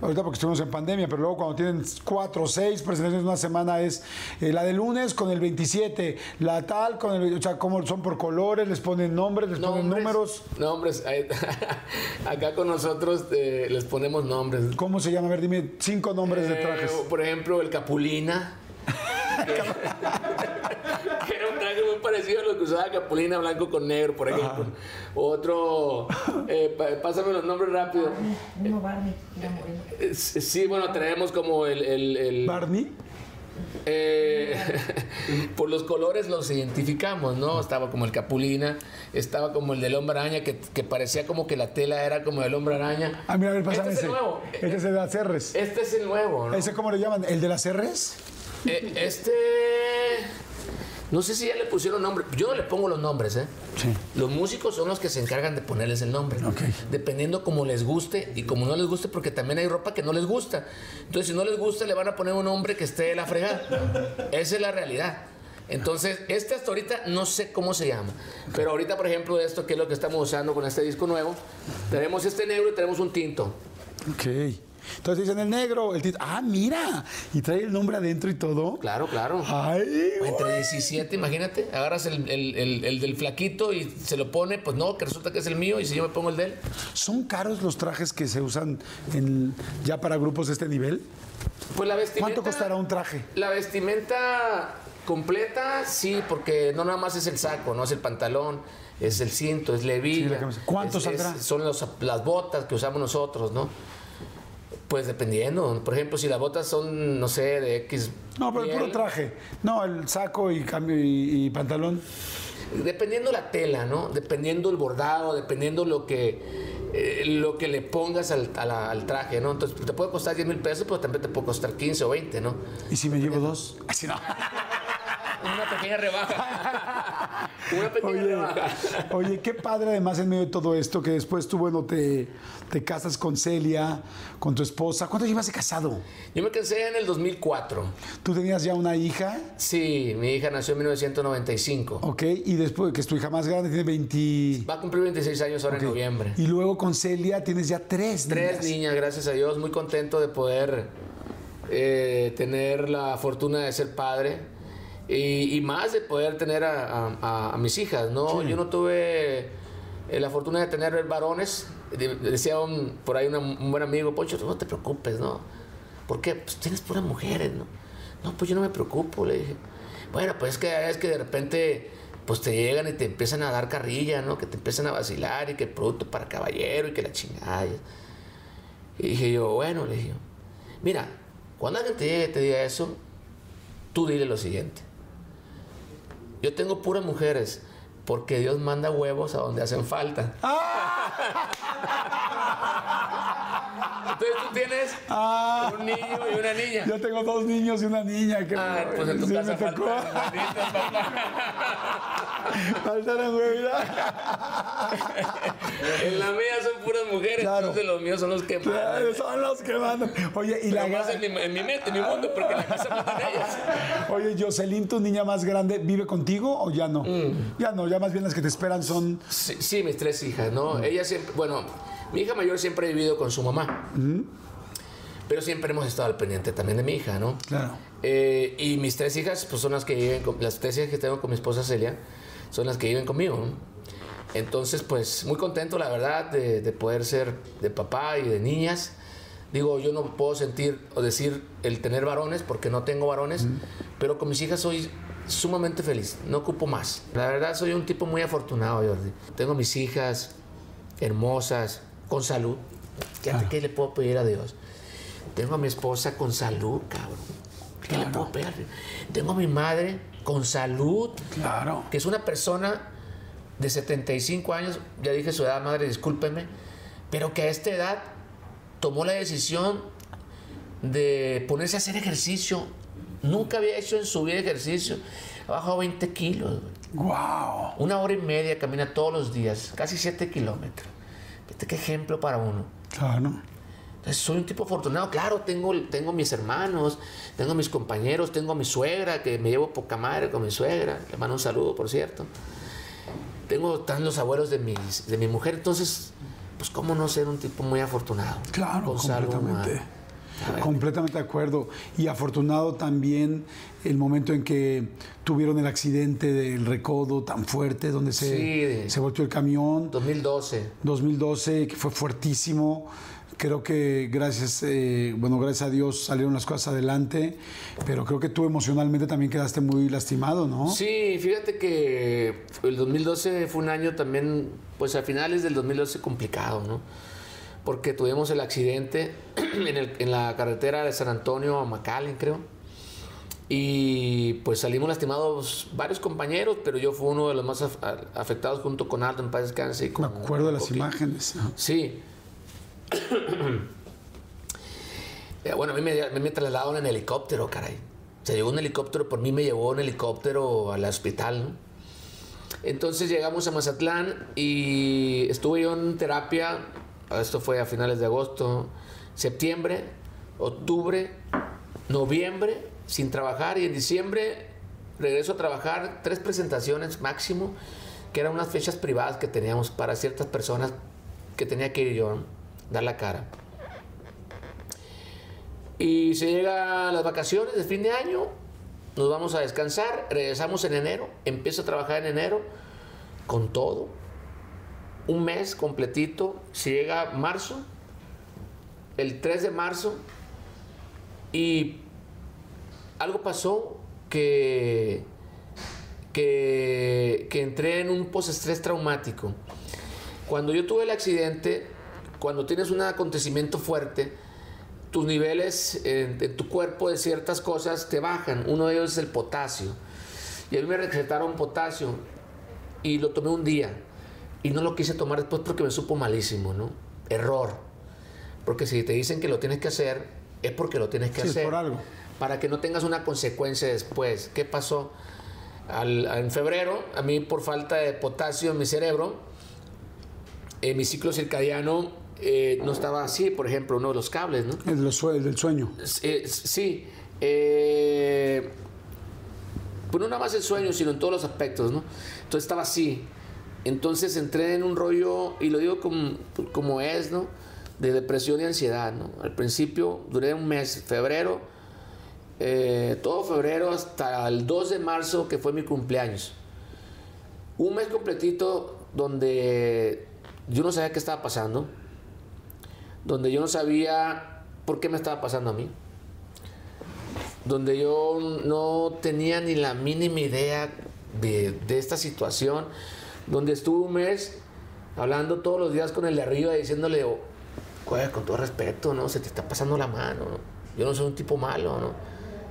ahorita porque estuvimos en pandemia, pero luego cuando tienen cuatro o seis presentaciones en una semana es eh, la de lunes con el 27, la tal con el, o sea, como son por colores, les ponen nombres, les ponen números. Nombres. Acá con nosotros eh, les ponemos nombres. ¿Cómo se llama? A ver, dime cinco nombres de Eh, trajes. por ejemplo, el Capulina. que, era un traje muy parecido a lo que usaba Capulina, blanco con negro, por ejemplo. Otro, eh, pásame los nombres rápido. Uno Barney, la morena. Eh, Sí, bueno, tenemos como el, el- el- Barney. Eh, por los colores los identificamos, ¿no? Estaba como el Capulina, estaba como el del hombre araña, que, que parecía como que la tela era como el hombre araña. Ah, mira, a ver, pásame Este es el nuevo. Este es el de las R's. Este es el nuevo, ¿no? ¿Ese cómo le llaman? ¿El de las R's? Eh, este. No sé si ya le pusieron nombre. Yo no le pongo los nombres, ¿eh? Sí. Los músicos son los que se encargan de ponerles el nombre. Ok. Dependiendo como les guste y como no les guste, porque también hay ropa que no les gusta. Entonces, si no les gusta, le van a poner un nombre que esté de la fregada. Esa es la realidad. Entonces, este hasta ahorita no sé cómo se llama. Pero ahorita, por ejemplo, esto que es lo que estamos usando con este disco nuevo, tenemos este negro y tenemos un tinto. Ok. Entonces dicen el negro, el título. Ah, mira. Y trae el nombre adentro y todo. Claro, claro. Ay, Entre 17, imagínate, agarras el, el- el- el del flaquito y se lo pone, pues no, que resulta que es el mío y si yo me pongo el de él. ¿Son caros los trajes que se usan en- ya para grupos de este nivel? Pues la vestimenta. ¿Cuánto costará un traje? La vestimenta completa, sí, porque no nada más es el saco, no es el pantalón, es el cinto, es Sí, levilla. la camisa. ¿Cuánto es- saldrá? es- son los- las botas que usamos nosotros, ¿no? Pues dependiendo. Por ejemplo, si las botas son, no sé, de X. No, pero el puro traje. No, el saco y cambio y, y pantalón. Dependiendo la tela, ¿no? Dependiendo el bordado, dependiendo lo que, eh, lo que le pongas al, la- al traje, ¿no? Entonces te puede costar 10 mil pesos, pero también te puede costar 15 o 20, ¿no? ¿Y si me llevo dos? Así no. Una pequeña rebaja. Una pequeña Oye, oye, qué padre además en medio de todo esto que después tú, bueno, te, te casas con Celia, con tu esposa. ¿Cuánto llevas de casado? Yo me casé en el 2004. Tú tenías ya una hija, Sí, mi hija nació en 1995. ¿ok? Y después, que es tu hija más grande, tiene 20... Va a cumplir 26 años ahora en noviembre. Y luego con Celia tienes ya tres Tres niñas. niñas, gracias a Dios. Muy contento de poder eh, tener la fortuna de ser padre. Y, y más de poder tener a, a- a- a mis hijas, ¿no? Yo no tuve eh, la fortuna de tener varones. De- Decía un- por ahí una- un buen amigo, Poncho, no te preocupes, ¿no? ¿Por qué? Pues tienes puras mujeres, ¿no? No, pues yo no me preocupo, le dije. Bueno, pues es que es que de repente pues te llegan y te empiezan a dar carrilla, ¿no? Que te empiezan a vacilar y que el producto para caballero y que la chingada. Y dije yo, bueno, le dije, mira, cuando alguien te llegue y te diga eso, tú dile lo siguiente. Yo tengo puras mujeres porque Dios manda huevos a donde hacen falta. Entonces tú tienes Ah. un niño y una niña. Yo tengo dos niños y una niña. Que Ah, pues en tu sí, casa me tocó. Faltaron huevidas. En la mía son puras mujeres, Claro. entonces los míos son los que mandan. Claro, Son los que mandan. Oye, y la más en mi, en mi mente, en mi mundo, porque en la casa mandan ellas. Oye, Jocelyn, tu niña más grande, ¿vive contigo o ya no? Mm. Ya no, ya más bien las que te esperan son. Sí, sí, mis tres hijas, ¿no? Ella siempre, bueno, mi hija mayor siempre ha vivido con su mamá. Pero siempre hemos estado al pendiente también de mi hija, ¿no? Claro. Eh, y mis tres hijas, pues son las que viven, con, las tres hijas que tengo con mi esposa Celia, son las que viven conmigo, ¿no? Entonces, pues muy contento, la verdad, de, de poder ser de papá y de niñas. Digo, yo no puedo sentir o decir el tener varones porque no tengo varones, pero con mis hijas soy sumamente feliz, no ocupo más. La verdad, soy un tipo muy afortunado, Jordi. Tengo mis hijas hermosas, con salud. ¿Qué, qué le puedo pedir a Dios? Tengo a mi esposa con salud, cabrón. ¿Qué le puedo pedir? Tengo a mi madre con salud, Claro. que es una persona de 75 años, ya dije su edad, madre, discúlpeme, pero que a esta edad tomó la decisión de ponerse a hacer ejercicio. Nunca había hecho en su vida ejercicio. Ha bajado 20 kilos. Wow. Una hora y media camina todos los días, casi 7 kilómetros. Fíjate qué ejemplo para uno. Claro. Entonces, soy un tipo afortunado. Claro, tengo, tengo mis hermanos, tengo mis compañeros, tengo a mi suegra, que me llevo poca madre con mi suegra. Le mando un saludo, por cierto. Tengo están los abuelos de, mis, de mi mujer. Entonces, pues, ¿cómo no ser un tipo muy afortunado? Claro, completamente. Completamente de acuerdo. Y afortunado también el momento en que tuvieron el accidente del recodo tan fuerte, donde se, Sí, se volteó el camión. 2012. 2012, que fue fuertísimo. Creo que gracias, eh, bueno, gracias a Dios salieron las cosas adelante, pero creo que tú emocionalmente también quedaste muy lastimado, ¿no? Sí, fíjate que el 2012 fue un año también, pues a finales del 2012 complicado, ¿no? Porque tuvimos el accidente en, el- en la carretera de San Antonio a McAllen, creo. Y pues salimos lastimados varios compañeros, pero yo fui uno de los más af- afectados junto con Aldo en paz descanse. Me acuerdo de las imágenes. Sí. Eh, bueno, a mí me, trasladaron en helicóptero, caray. Se llegó un helicóptero, por mí me llevó un helicóptero al hospital, ¿no? Entonces llegamos a Mazatlán y estuve yo en terapia, esto fue a finales de agosto, septiembre, octubre, noviembre, sin trabajar y en diciembre regreso a trabajar tres presentaciones máximo, que eran unas fechas privadas que teníamos para ciertas personas que tenía que ir yo, dar la cara. Y se llega las vacaciones de fin de año, nos vamos a descansar, regresamos en enero, empiezo a trabajar en enero con todo, un mes completito, se llega marzo, el 3 de marzo, y algo pasó que, que, que entré en un postestrés traumático. Cuando yo tuve el accidente, cuando tienes un acontecimiento fuerte, tus niveles en, en tu cuerpo de ciertas cosas te bajan. Uno de ellos es el potasio. Y a mí me recetaron potasio y lo tomé un día. Y no lo quise tomar después porque me supo malísimo, ¿no? Error. Porque si te dicen que lo tienes que hacer, es porque lo tienes que Sí, hacer. por algo. Para que no tengas una consecuencia después. ¿Qué pasó? Al- en febrero, a mí por falta de potasio en mi cerebro, eh, mi ciclo circadiano eh, no estaba así, por ejemplo, uno de los cables, ¿no? El, el del sueño. Eh, sí. eh, pues no nada más el sueño, sino en todos los aspectos, ¿no? Entonces estaba así. Entonces entré en un rollo, y lo digo como, como es, ¿no? De depresión y ansiedad. Al principio duré un mes, febrero, eh, todo febrero hasta el 2 de marzo, que fue mi cumpleaños. Un mes completito donde yo no sabía qué estaba pasando, donde yo no sabía por qué me estaba pasando a mí, donde yo no tenía ni la mínima idea de, de esta situación, donde estuve un mes hablando todos los días con el de arriba diciéndole, "Oh, "Oye, con todo respeto, ¿no? Se te está pasando la mano, ¿no? Yo no soy un tipo malo, ¿no?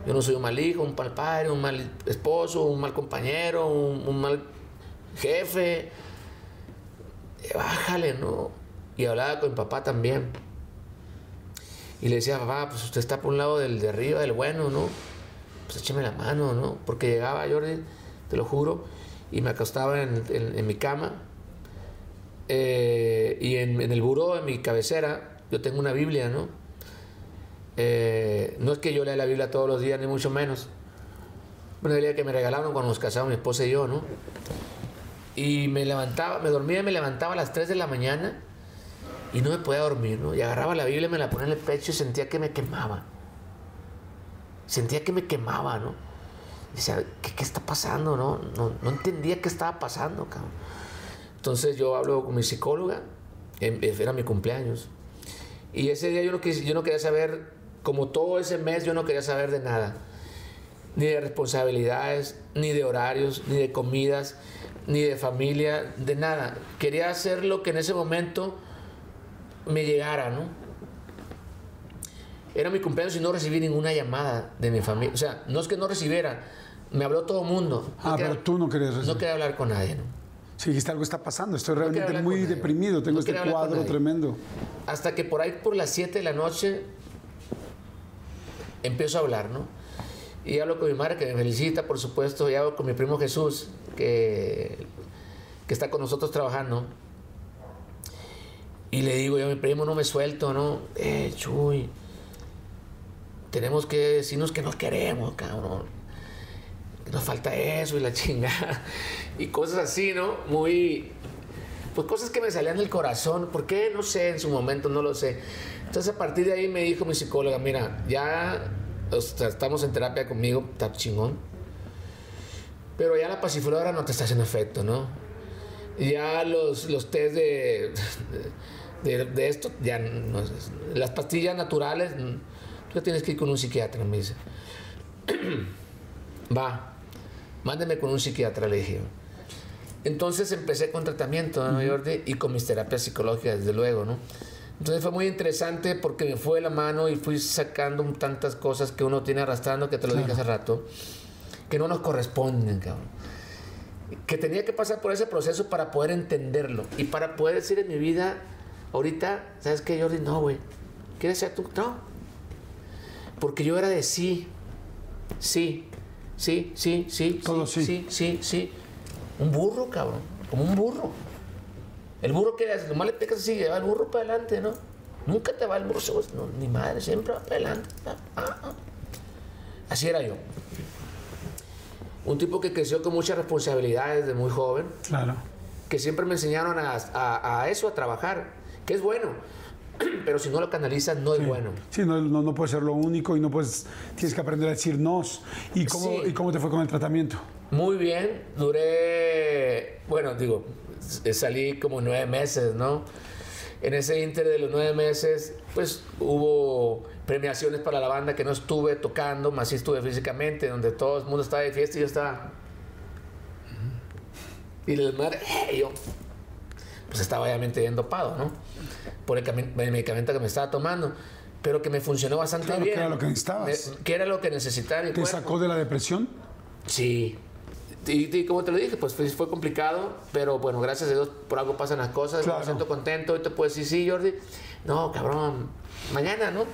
Yo no soy un mal hijo, un mal padre, un mal esposo, un mal compañero, un, un mal jefe. Eh, Bájale, ¿no? Y hablaba con mi papá también. Y le decía, papá, pues usted está por un lado del de arriba, del bueno, ¿no? Pues écheme la mano, ¿no? Porque llegaba Jordi, te lo juro, y me acostaba en, mi cama. eh, y en, en el buró, en mi cabecera, yo tengo una Biblia, ¿no? Eh, no es que yo lea la Biblia todos los días, ni mucho menos. Una Biblia que me regalaron cuando nos casamos mi esposa y yo, ¿no? Y me levantaba, me dormía y me levantaba a las 3 de la mañana y no me podía dormir, ¿no? Y agarraba la Biblia, me la ponía en el pecho y sentía que me quemaba. Sentía que me quemaba, ¿no? Decía, ¿qué, está pasando, no? no? No entendía qué estaba pasando, cabrón. Entonces yo hablo con mi psicóloga, era mi cumpleaños. Y ese día yo no, quis- yo no quería saber, como todo ese mes, yo no quería saber de nada. Ni de responsabilidades, ni de horarios, ni de comidas, ni de familia, de nada. Quería hacer lo que en ese momento me llegara, ¿no? Era mi cumpleaños y no recibí ninguna llamada de mi familia. O sea, no es que no recibiera, me habló todo el mundo. No Ah, quería- pero tú no querías No recibir. quería hablar con nadie, ¿no? Sí, dijiste algo está pasando. Estoy realmente muy deprimido. Tengo No este cuadro tremendo. Hasta que por ahí por las 7 de la noche empiezo a hablar, ¿no? Y hablo con mi madre, que me felicita, por supuesto, y hablo con mi primo Jesús, que, que está con nosotros trabajando. Y le digo yo a mi primo, no me suelto, ¿no? Eh, Chuy, tenemos que decirnos que nos queremos, cabrón. Nos falta eso y la chingada. Y cosas así, ¿no? Muy, pues cosas que me salían del corazón. ¿Por qué? No sé, en su momento no lo sé. Entonces a partir de ahí me dijo mi psicóloga, mira, ya estamos en terapia conmigo, está chingón. Pero ya la pasiflora no te está haciendo efecto, ¿no? Ya los, los test de, de, de esto, ya no, las pastillas naturales, tú ya tienes que ir con un psiquiatra, me dice. Va, mándeme con un psiquiatra, le dije. Entonces empecé con tratamiento, ¿no, Jordi? Y con mis terapias psicológicas, desde luego, ¿no? Entonces fue muy interesante porque me fue de la mano y fui sacando tantas cosas que uno tiene arrastrando, que te lo dije hace rato, que no nos corresponden, cabrón. Que tenía que pasar por ese proceso para poder entenderlo y para poder decir en mi vida, ahorita, ¿sabes qué, Jordi? No, güey. ¿Quieres ser tú? No. Porque yo era de sí, sí, sí, sí, sí, Todo sí, sí. sí, sí. Un burro, cabrón. Como un burro. El burro que hace, nomás le picas así, va el burro para adelante, ¿no? Nunca te va el burro, no, ni madre, siempre va para adelante. Ah, ah, ah. Así era yo. Un tipo que creció con muchas responsabilidades de muy joven, Claro. que siempre me enseñaron a, a- a eso, a trabajar, que es bueno, pero si no lo canalizas no es bueno. Sí, no, no, no puede ser lo único y no puedes, tienes que aprender a decir nos. ¿Y cómo, Sí. ¿Y cómo te fue con el tratamiento? Muy bien, duré, bueno, digo, s- salí como nueve meses, ¿no? En ese inter de los nueve meses, pues hubo premiaciones para la banda que no estuve tocando, más sí estuve físicamente, donde todo el mundo estaba de fiesta y yo estaba... Y el madre, ¡eh! yo, pues estaba obviamente bien dopado, ¿no? Por el, medicamento que me estaba tomando, pero que me funcionó bastante Claro, que bien. era lo que necesitabas. Que era lo que necesitaba ¿Te cuerpo. sacó de la depresión? Sí. Y, y como te lo dije, pues fue, fue complicado, pero bueno, gracias a Dios por algo pasan las cosas. Claro. Me siento contento. Hoy te puedo decir, sí, Jordi. No, cabrón. Mañana, ¿no?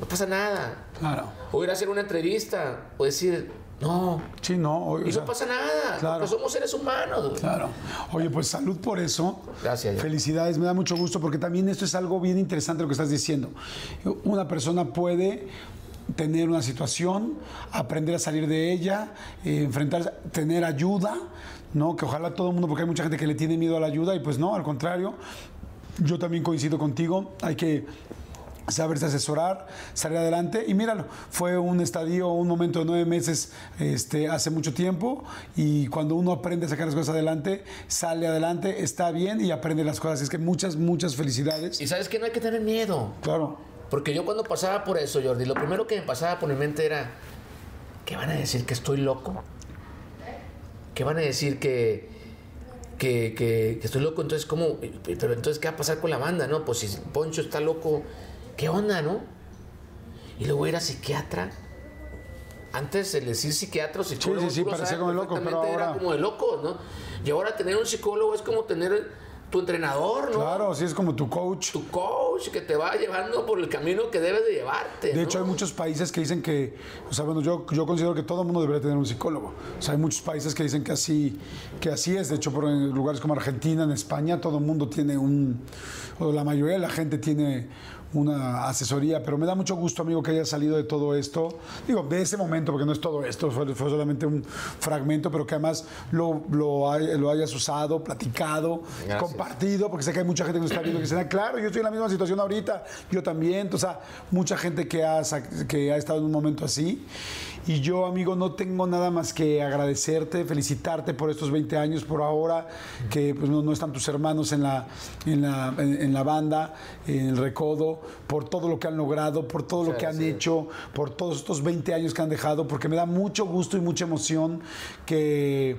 No pasa nada. Claro. O ir a hacer una entrevista. O decir, no. Sí, no. o- o Y sea, no pasa nada. claro. Porque somos seres humanos. güey. Claro. Oye, pues salud por eso. Gracias. Felicidades, me da mucho gusto porque también esto es algo bien interesante lo que estás diciendo. Una persona puede tener una situación, aprender a salir de ella, eh, enfrentarse, tener ayuda, ¿no? Que ojalá todo el mundo, porque hay mucha gente que le tiene miedo a la ayuda y pues no, al contrario. Yo también coincido contigo, hay que saberse asesorar, salir adelante. Y míralo, fue un estadio, un momento de nueve meses este, hace mucho tiempo y cuando uno aprende a sacar las cosas adelante, sale adelante, está bien y aprende las cosas. Es que muchas, muchas felicidades. Y sabes que no hay que tener miedo. Claro, Porque yo cuando pasaba por eso, Jordi, lo primero que me pasaba por mi mente era, ¿qué van a decir que estoy loco? ¿Qué van a decir que, que, que- que estoy loco? Entonces, ¿cómo? Pero entonces, ¿qué va a pasar con la banda, no? Pues si Poncho está loco, ¿qué onda, no? Y luego era psiquiatra. Antes el decir psiquiatra o psicólogo, sí, sí, lo parecía como de loco, pero perfectamente, era ahora- como de locos, ¿no? Y ahora tener un psicólogo es como tener tu entrenador, ¿no? claro, así es como tu coach. tu coach que te va llevando por el camino que debes de llevarte. De ¿no? hecho, hay muchos países que dicen que, o sea, bueno, yo, yo considero que todo el mundo debería tener un psicólogo. O sea, hay muchos países que dicen que así, que así es. De hecho, por en lugares como Argentina, en España, todo el mundo tiene un, o la mayoría de la gente tiene una asesoría, pero me da mucho gusto, amigo, que haya salido de todo esto. Digo, de ese momento, porque no es todo esto, fue, fue solamente un fragmento, pero que además lo, lo, hay- lo hayas usado, platicado, Gracias. compartido, porque sé que hay mucha gente que nos está viendo que dice, "Ah, claro, yo estoy en la misma situación ahorita, yo también. O sea, mucha gente que ha, que ha estado en un momento así. Y yo, amigo, no tengo nada más que agradecerte, felicitarte por estos 20 años, por ahora, que pues, no, no están tus hermanos en la, en, la, en- en la banda, en el recodo, por todo lo que han logrado, por todo lo que han gracias. hecho, por todos estos 20 años que han dejado, porque me da mucho gusto y mucha emoción que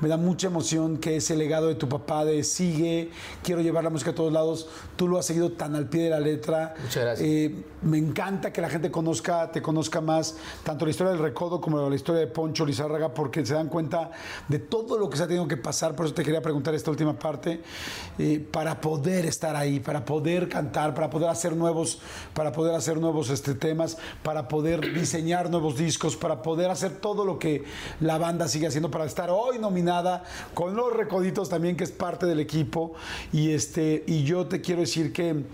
me da mucha emoción que ese legado de tu papá de sigue, quiero llevar la música a todos lados, tú lo has seguido tan al pie de la letra. Muchas gracias. Eh, me encanta que la gente conozca, te conozca más, tanto la historia del recodo como la historia de Poncho Lizárraga, porque se dan cuenta de todo lo que se ha tenido que pasar. Por eso te quería preguntar esta última parte, eh, para poder estar ahí, para poder cantar, para poder hacer nuevos, para poder hacer nuevos este, temas, para poder diseñar nuevos discos, para poder hacer todo lo que la banda sigue haciendo para estar hoy nominada con los recoditos también, que es parte del equipo. Y este, y yo te quiero decir que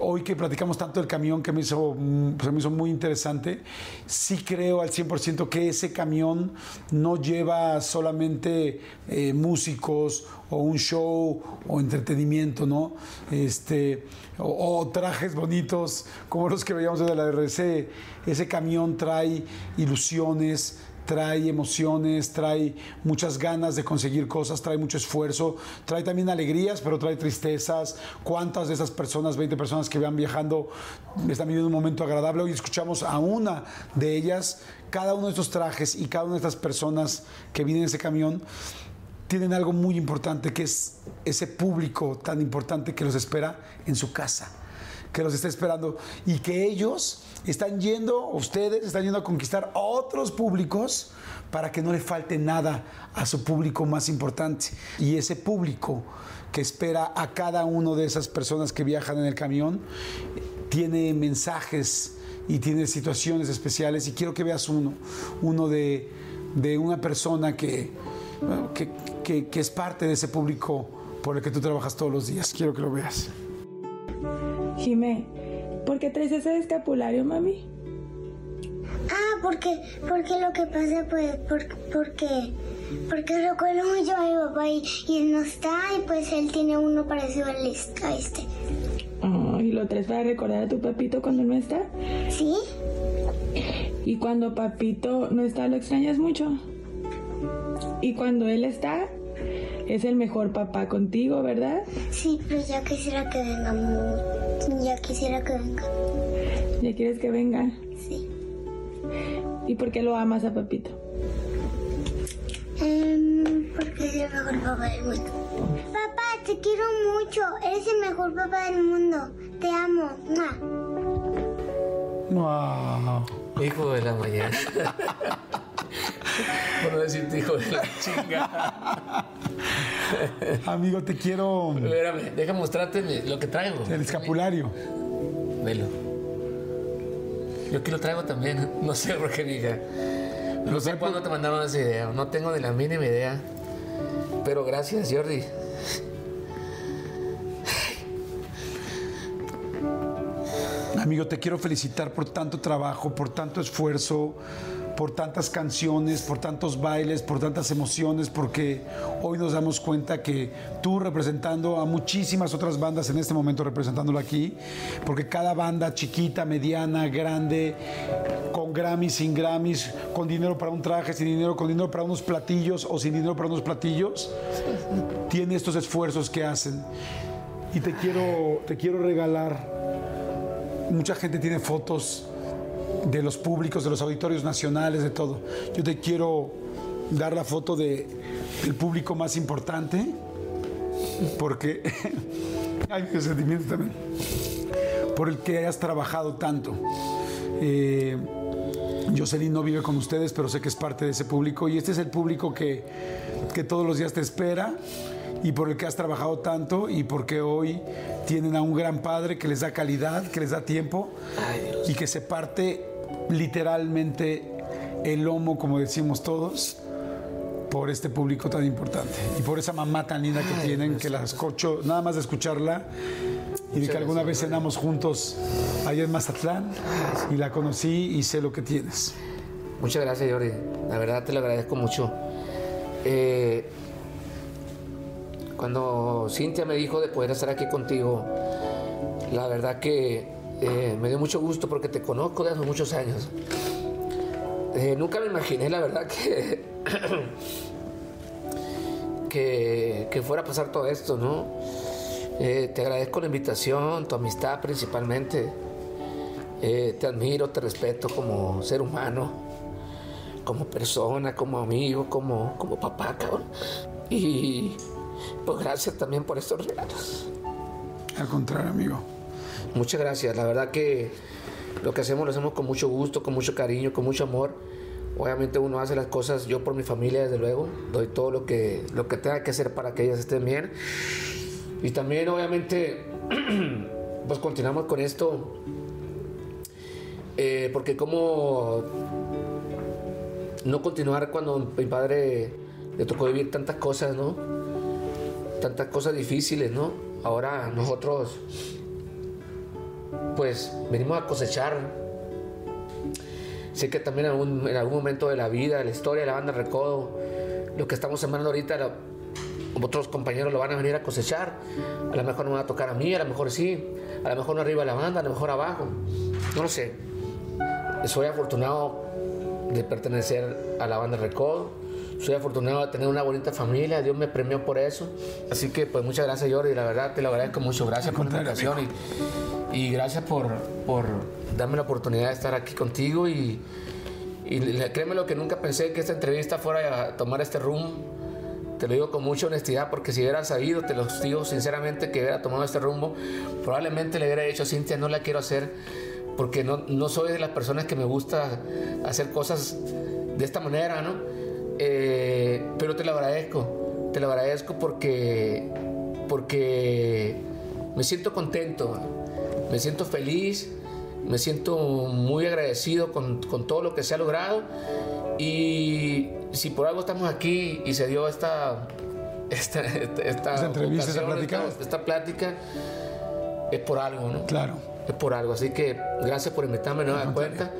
hoy que platicamos tanto del camión que me hizo, mm, se me hizo muy interesante, sí creo al 100% que ese camión no lleva solamente eh, músicos o un show o entretenimiento, ¿no? Este, o, o trajes bonitos como los que veíamos de la RC. Ese camión trae ilusiones, trae emociones, trae muchas ganas de conseguir cosas, trae mucho esfuerzo, trae también alegrías, pero trae tristezas. ¿Cuántas de esas personas, 20 personas que van viajando, están viviendo un momento agradable? Hoy escuchamos a una de ellas, cada uno de estos trajes y cada una de estas personas que vienen en ese camión tienen algo muy importante, que es ese público tan importante que los espera en su casa, que los está esperando y que ellos están yendo, ustedes están yendo a conquistar otros públicos para que no le falte nada a su público más importante. Y ese público que espera a cada una de esas personas que viajan en el camión tiene mensajes y tiene situaciones especiales y quiero que veas uno, uno de, de una persona que, que, que, que es parte de ese público por el que tú trabajas todos los días. Quiero que lo veas. Jimé, ¿por qué traes ese escapulario, mami? Ah, porque, porque lo que pasa, pues, por- porque, porque recuerdo mucho a mi papá y, y él no está, y pues él tiene uno parecido al est- a este. Oh, ¿Y lo traes para recordar a tu papito cuando no está? ¿Sí? ¿Y cuando papito no está, lo extrañas mucho? ¿Y cuando él está, es el mejor papá contigo, verdad? Sí, pero ya quisiera que venga Ya quisiera que venga. ¿Ya quieres que venga? Sí. ¿Y por qué lo amas a papito? Em, porque es el mejor papá del mundo. Papá, te quiero mucho. Eres el mejor papá del mundo. Te amo. ¡Mua! Wow. Hijo de la mañana. Por no decirte hijo de la chinga. Amigo, te quiero Espérame, déjame mostrarte lo que traigo. el escapulario. Velo. Yo aquí lo traigo también. No sé por qué, mija. No sé cuándo te mandaron esa idea. No tengo ni la mínima idea. Pero gracias, Jordi. Amigo, te quiero felicitar por tanto trabajo, por tanto esfuerzo, por tantas canciones, por tantos bailes, por tantas emociones, porque hoy nos damos cuenta que tú representando a muchísimas otras bandas en este momento, representándolo aquí, porque cada banda chiquita, mediana, grande, con Grammys, sin Grammys, con dinero para un traje, sin dinero, con dinero para unos platillos o sin dinero para unos platillos, tiene estos esfuerzos que hacen. Y te quiero, te quiero regalar mucha gente tiene fotos de los públicos, de los auditorios nacionales, de todo. Yo te quiero dar la foto de, del público más importante, porque hay mis sentimientos también, por el que has trabajado tanto. Eh, Jocelyn no vive con ustedes, pero sé que es parte de ese público y este es el público que, que todos los días te espera y por el que has trabajado tanto y porque hoy tienen a un gran padre que les da calidad, que les da tiempo y que se parte literalmente el lomo, como decimos todos, por este público tan importante y por esa mamá tan linda que tienen, que la escucho, nada más de escucharla y de que alguna vez cenamos juntos allá en Mazatlán y la conocí y sé lo que tienes. Muchas gracias, Jordi. La verdad te lo agradezco mucho. Eh, cuando Cintia me dijo de poder estar aquí contigo, la verdad que eh, me dio mucho gusto porque te conozco desde hace muchos años. Eh, nunca me imaginé, la verdad, que, que, fuera a pasar todo esto, ¿no? Eh, te agradezco la invitación, tu amistad principalmente. Te admiro, te respeto como ser humano, como persona, como amigo, como, como papá, cabrón. Y pues gracias también por estos regalos. Al contrario, amigo. Muchas gracias. La verdad que lo que hacemos lo hacemos con mucho gusto, con mucho cariño, con mucho amor. Obviamente uno hace las cosas, yo por mi familia desde luego, doy todo lo que, lo que tenga que hacer para que ellas estén bien. Y también obviamente pues continuamos con esto, eh, porque como no continuar cuando mi padre le tocó vivir tantas cosas, ¿no? Tantas cosas difíciles, ¿no? Ahora nosotros pues venimos a cosechar. Sé que también en algún, en algún momento de la vida, de la historia de la banda Recodo, lo que estamos sembrando ahorita, lo- otros compañeros lo van a venir a cosechar. A lo mejor no me va a tocar a mí, a lo mejor sí, a lo mejor no arriba de la banda, a lo mejor abajo. No lo sé. Soy afortunado de pertenecer a la banda Recodo. Soy afortunado de tener una bonita familia, Dios me premió por eso. Así que pues muchas gracias Jordi, la verdad te lo agradezco mucho. Gracias por la invitación y, y gracias por, por darme la oportunidad de estar aquí contigo y, créeme lo que nunca pensé que esta entrevista fuera a tomar este rumbo Te lo digo con mucha honestidad porque si hubiera sabido, te lo digo sinceramente, que hubiera tomado este rumbo, probablemente le hubiera dicho, Cintia, no la quiero hacer porque no, no soy de las personas que me gusta hacer cosas de esta manera, ¿no? Eh, pero te lo agradezco, te lo agradezco porque, porque me siento contento, me siento feliz, me siento muy agradecido con, con todo lo que se ha logrado y si por algo estamos aquí y se dio esta, esta, esta, entrevista, esta plática. esta plática, es por algo, ¿no? Claro. Es por algo. Así que gracias por invitarme, no me cuenta.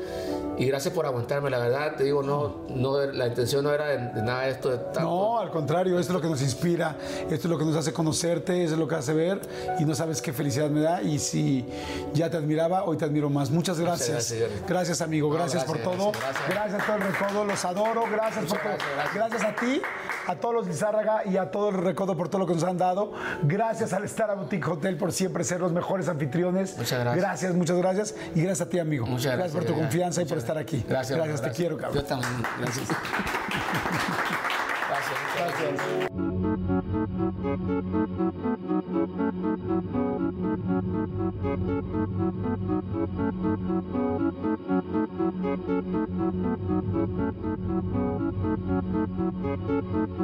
Y gracias por aguantarme, la verdad, te digo, no, no la intención no era de, nada de esto. De tanto. No, al contrario, esto es lo que nos inspira, esto es lo que nos hace conocerte, eso es lo que hace ver y no sabes qué felicidad me da. Y si ya te admiraba, hoy te admiro más. Muchas gracias. gracias, gracias, amigo, gracias, por todo. Gracias, gracias, a todo el recodo, los adoro, gracias por todo. Gracias, a ti, a todos los Lizárraga y a todo el recodo por todo lo que nos han dado. Gracias al Star Boutique Hotel por siempre ser los mejores anfitriones. Muchas gracias. Gracias, muchas gracias. Y gracias a ti, amigo. Muchas gracias por tu gracias. confianza y por Muchas estar aquí. Gracias, Gracias, te quiero, cabrón. Yo también, gracias. gracias. gracias. Gracias.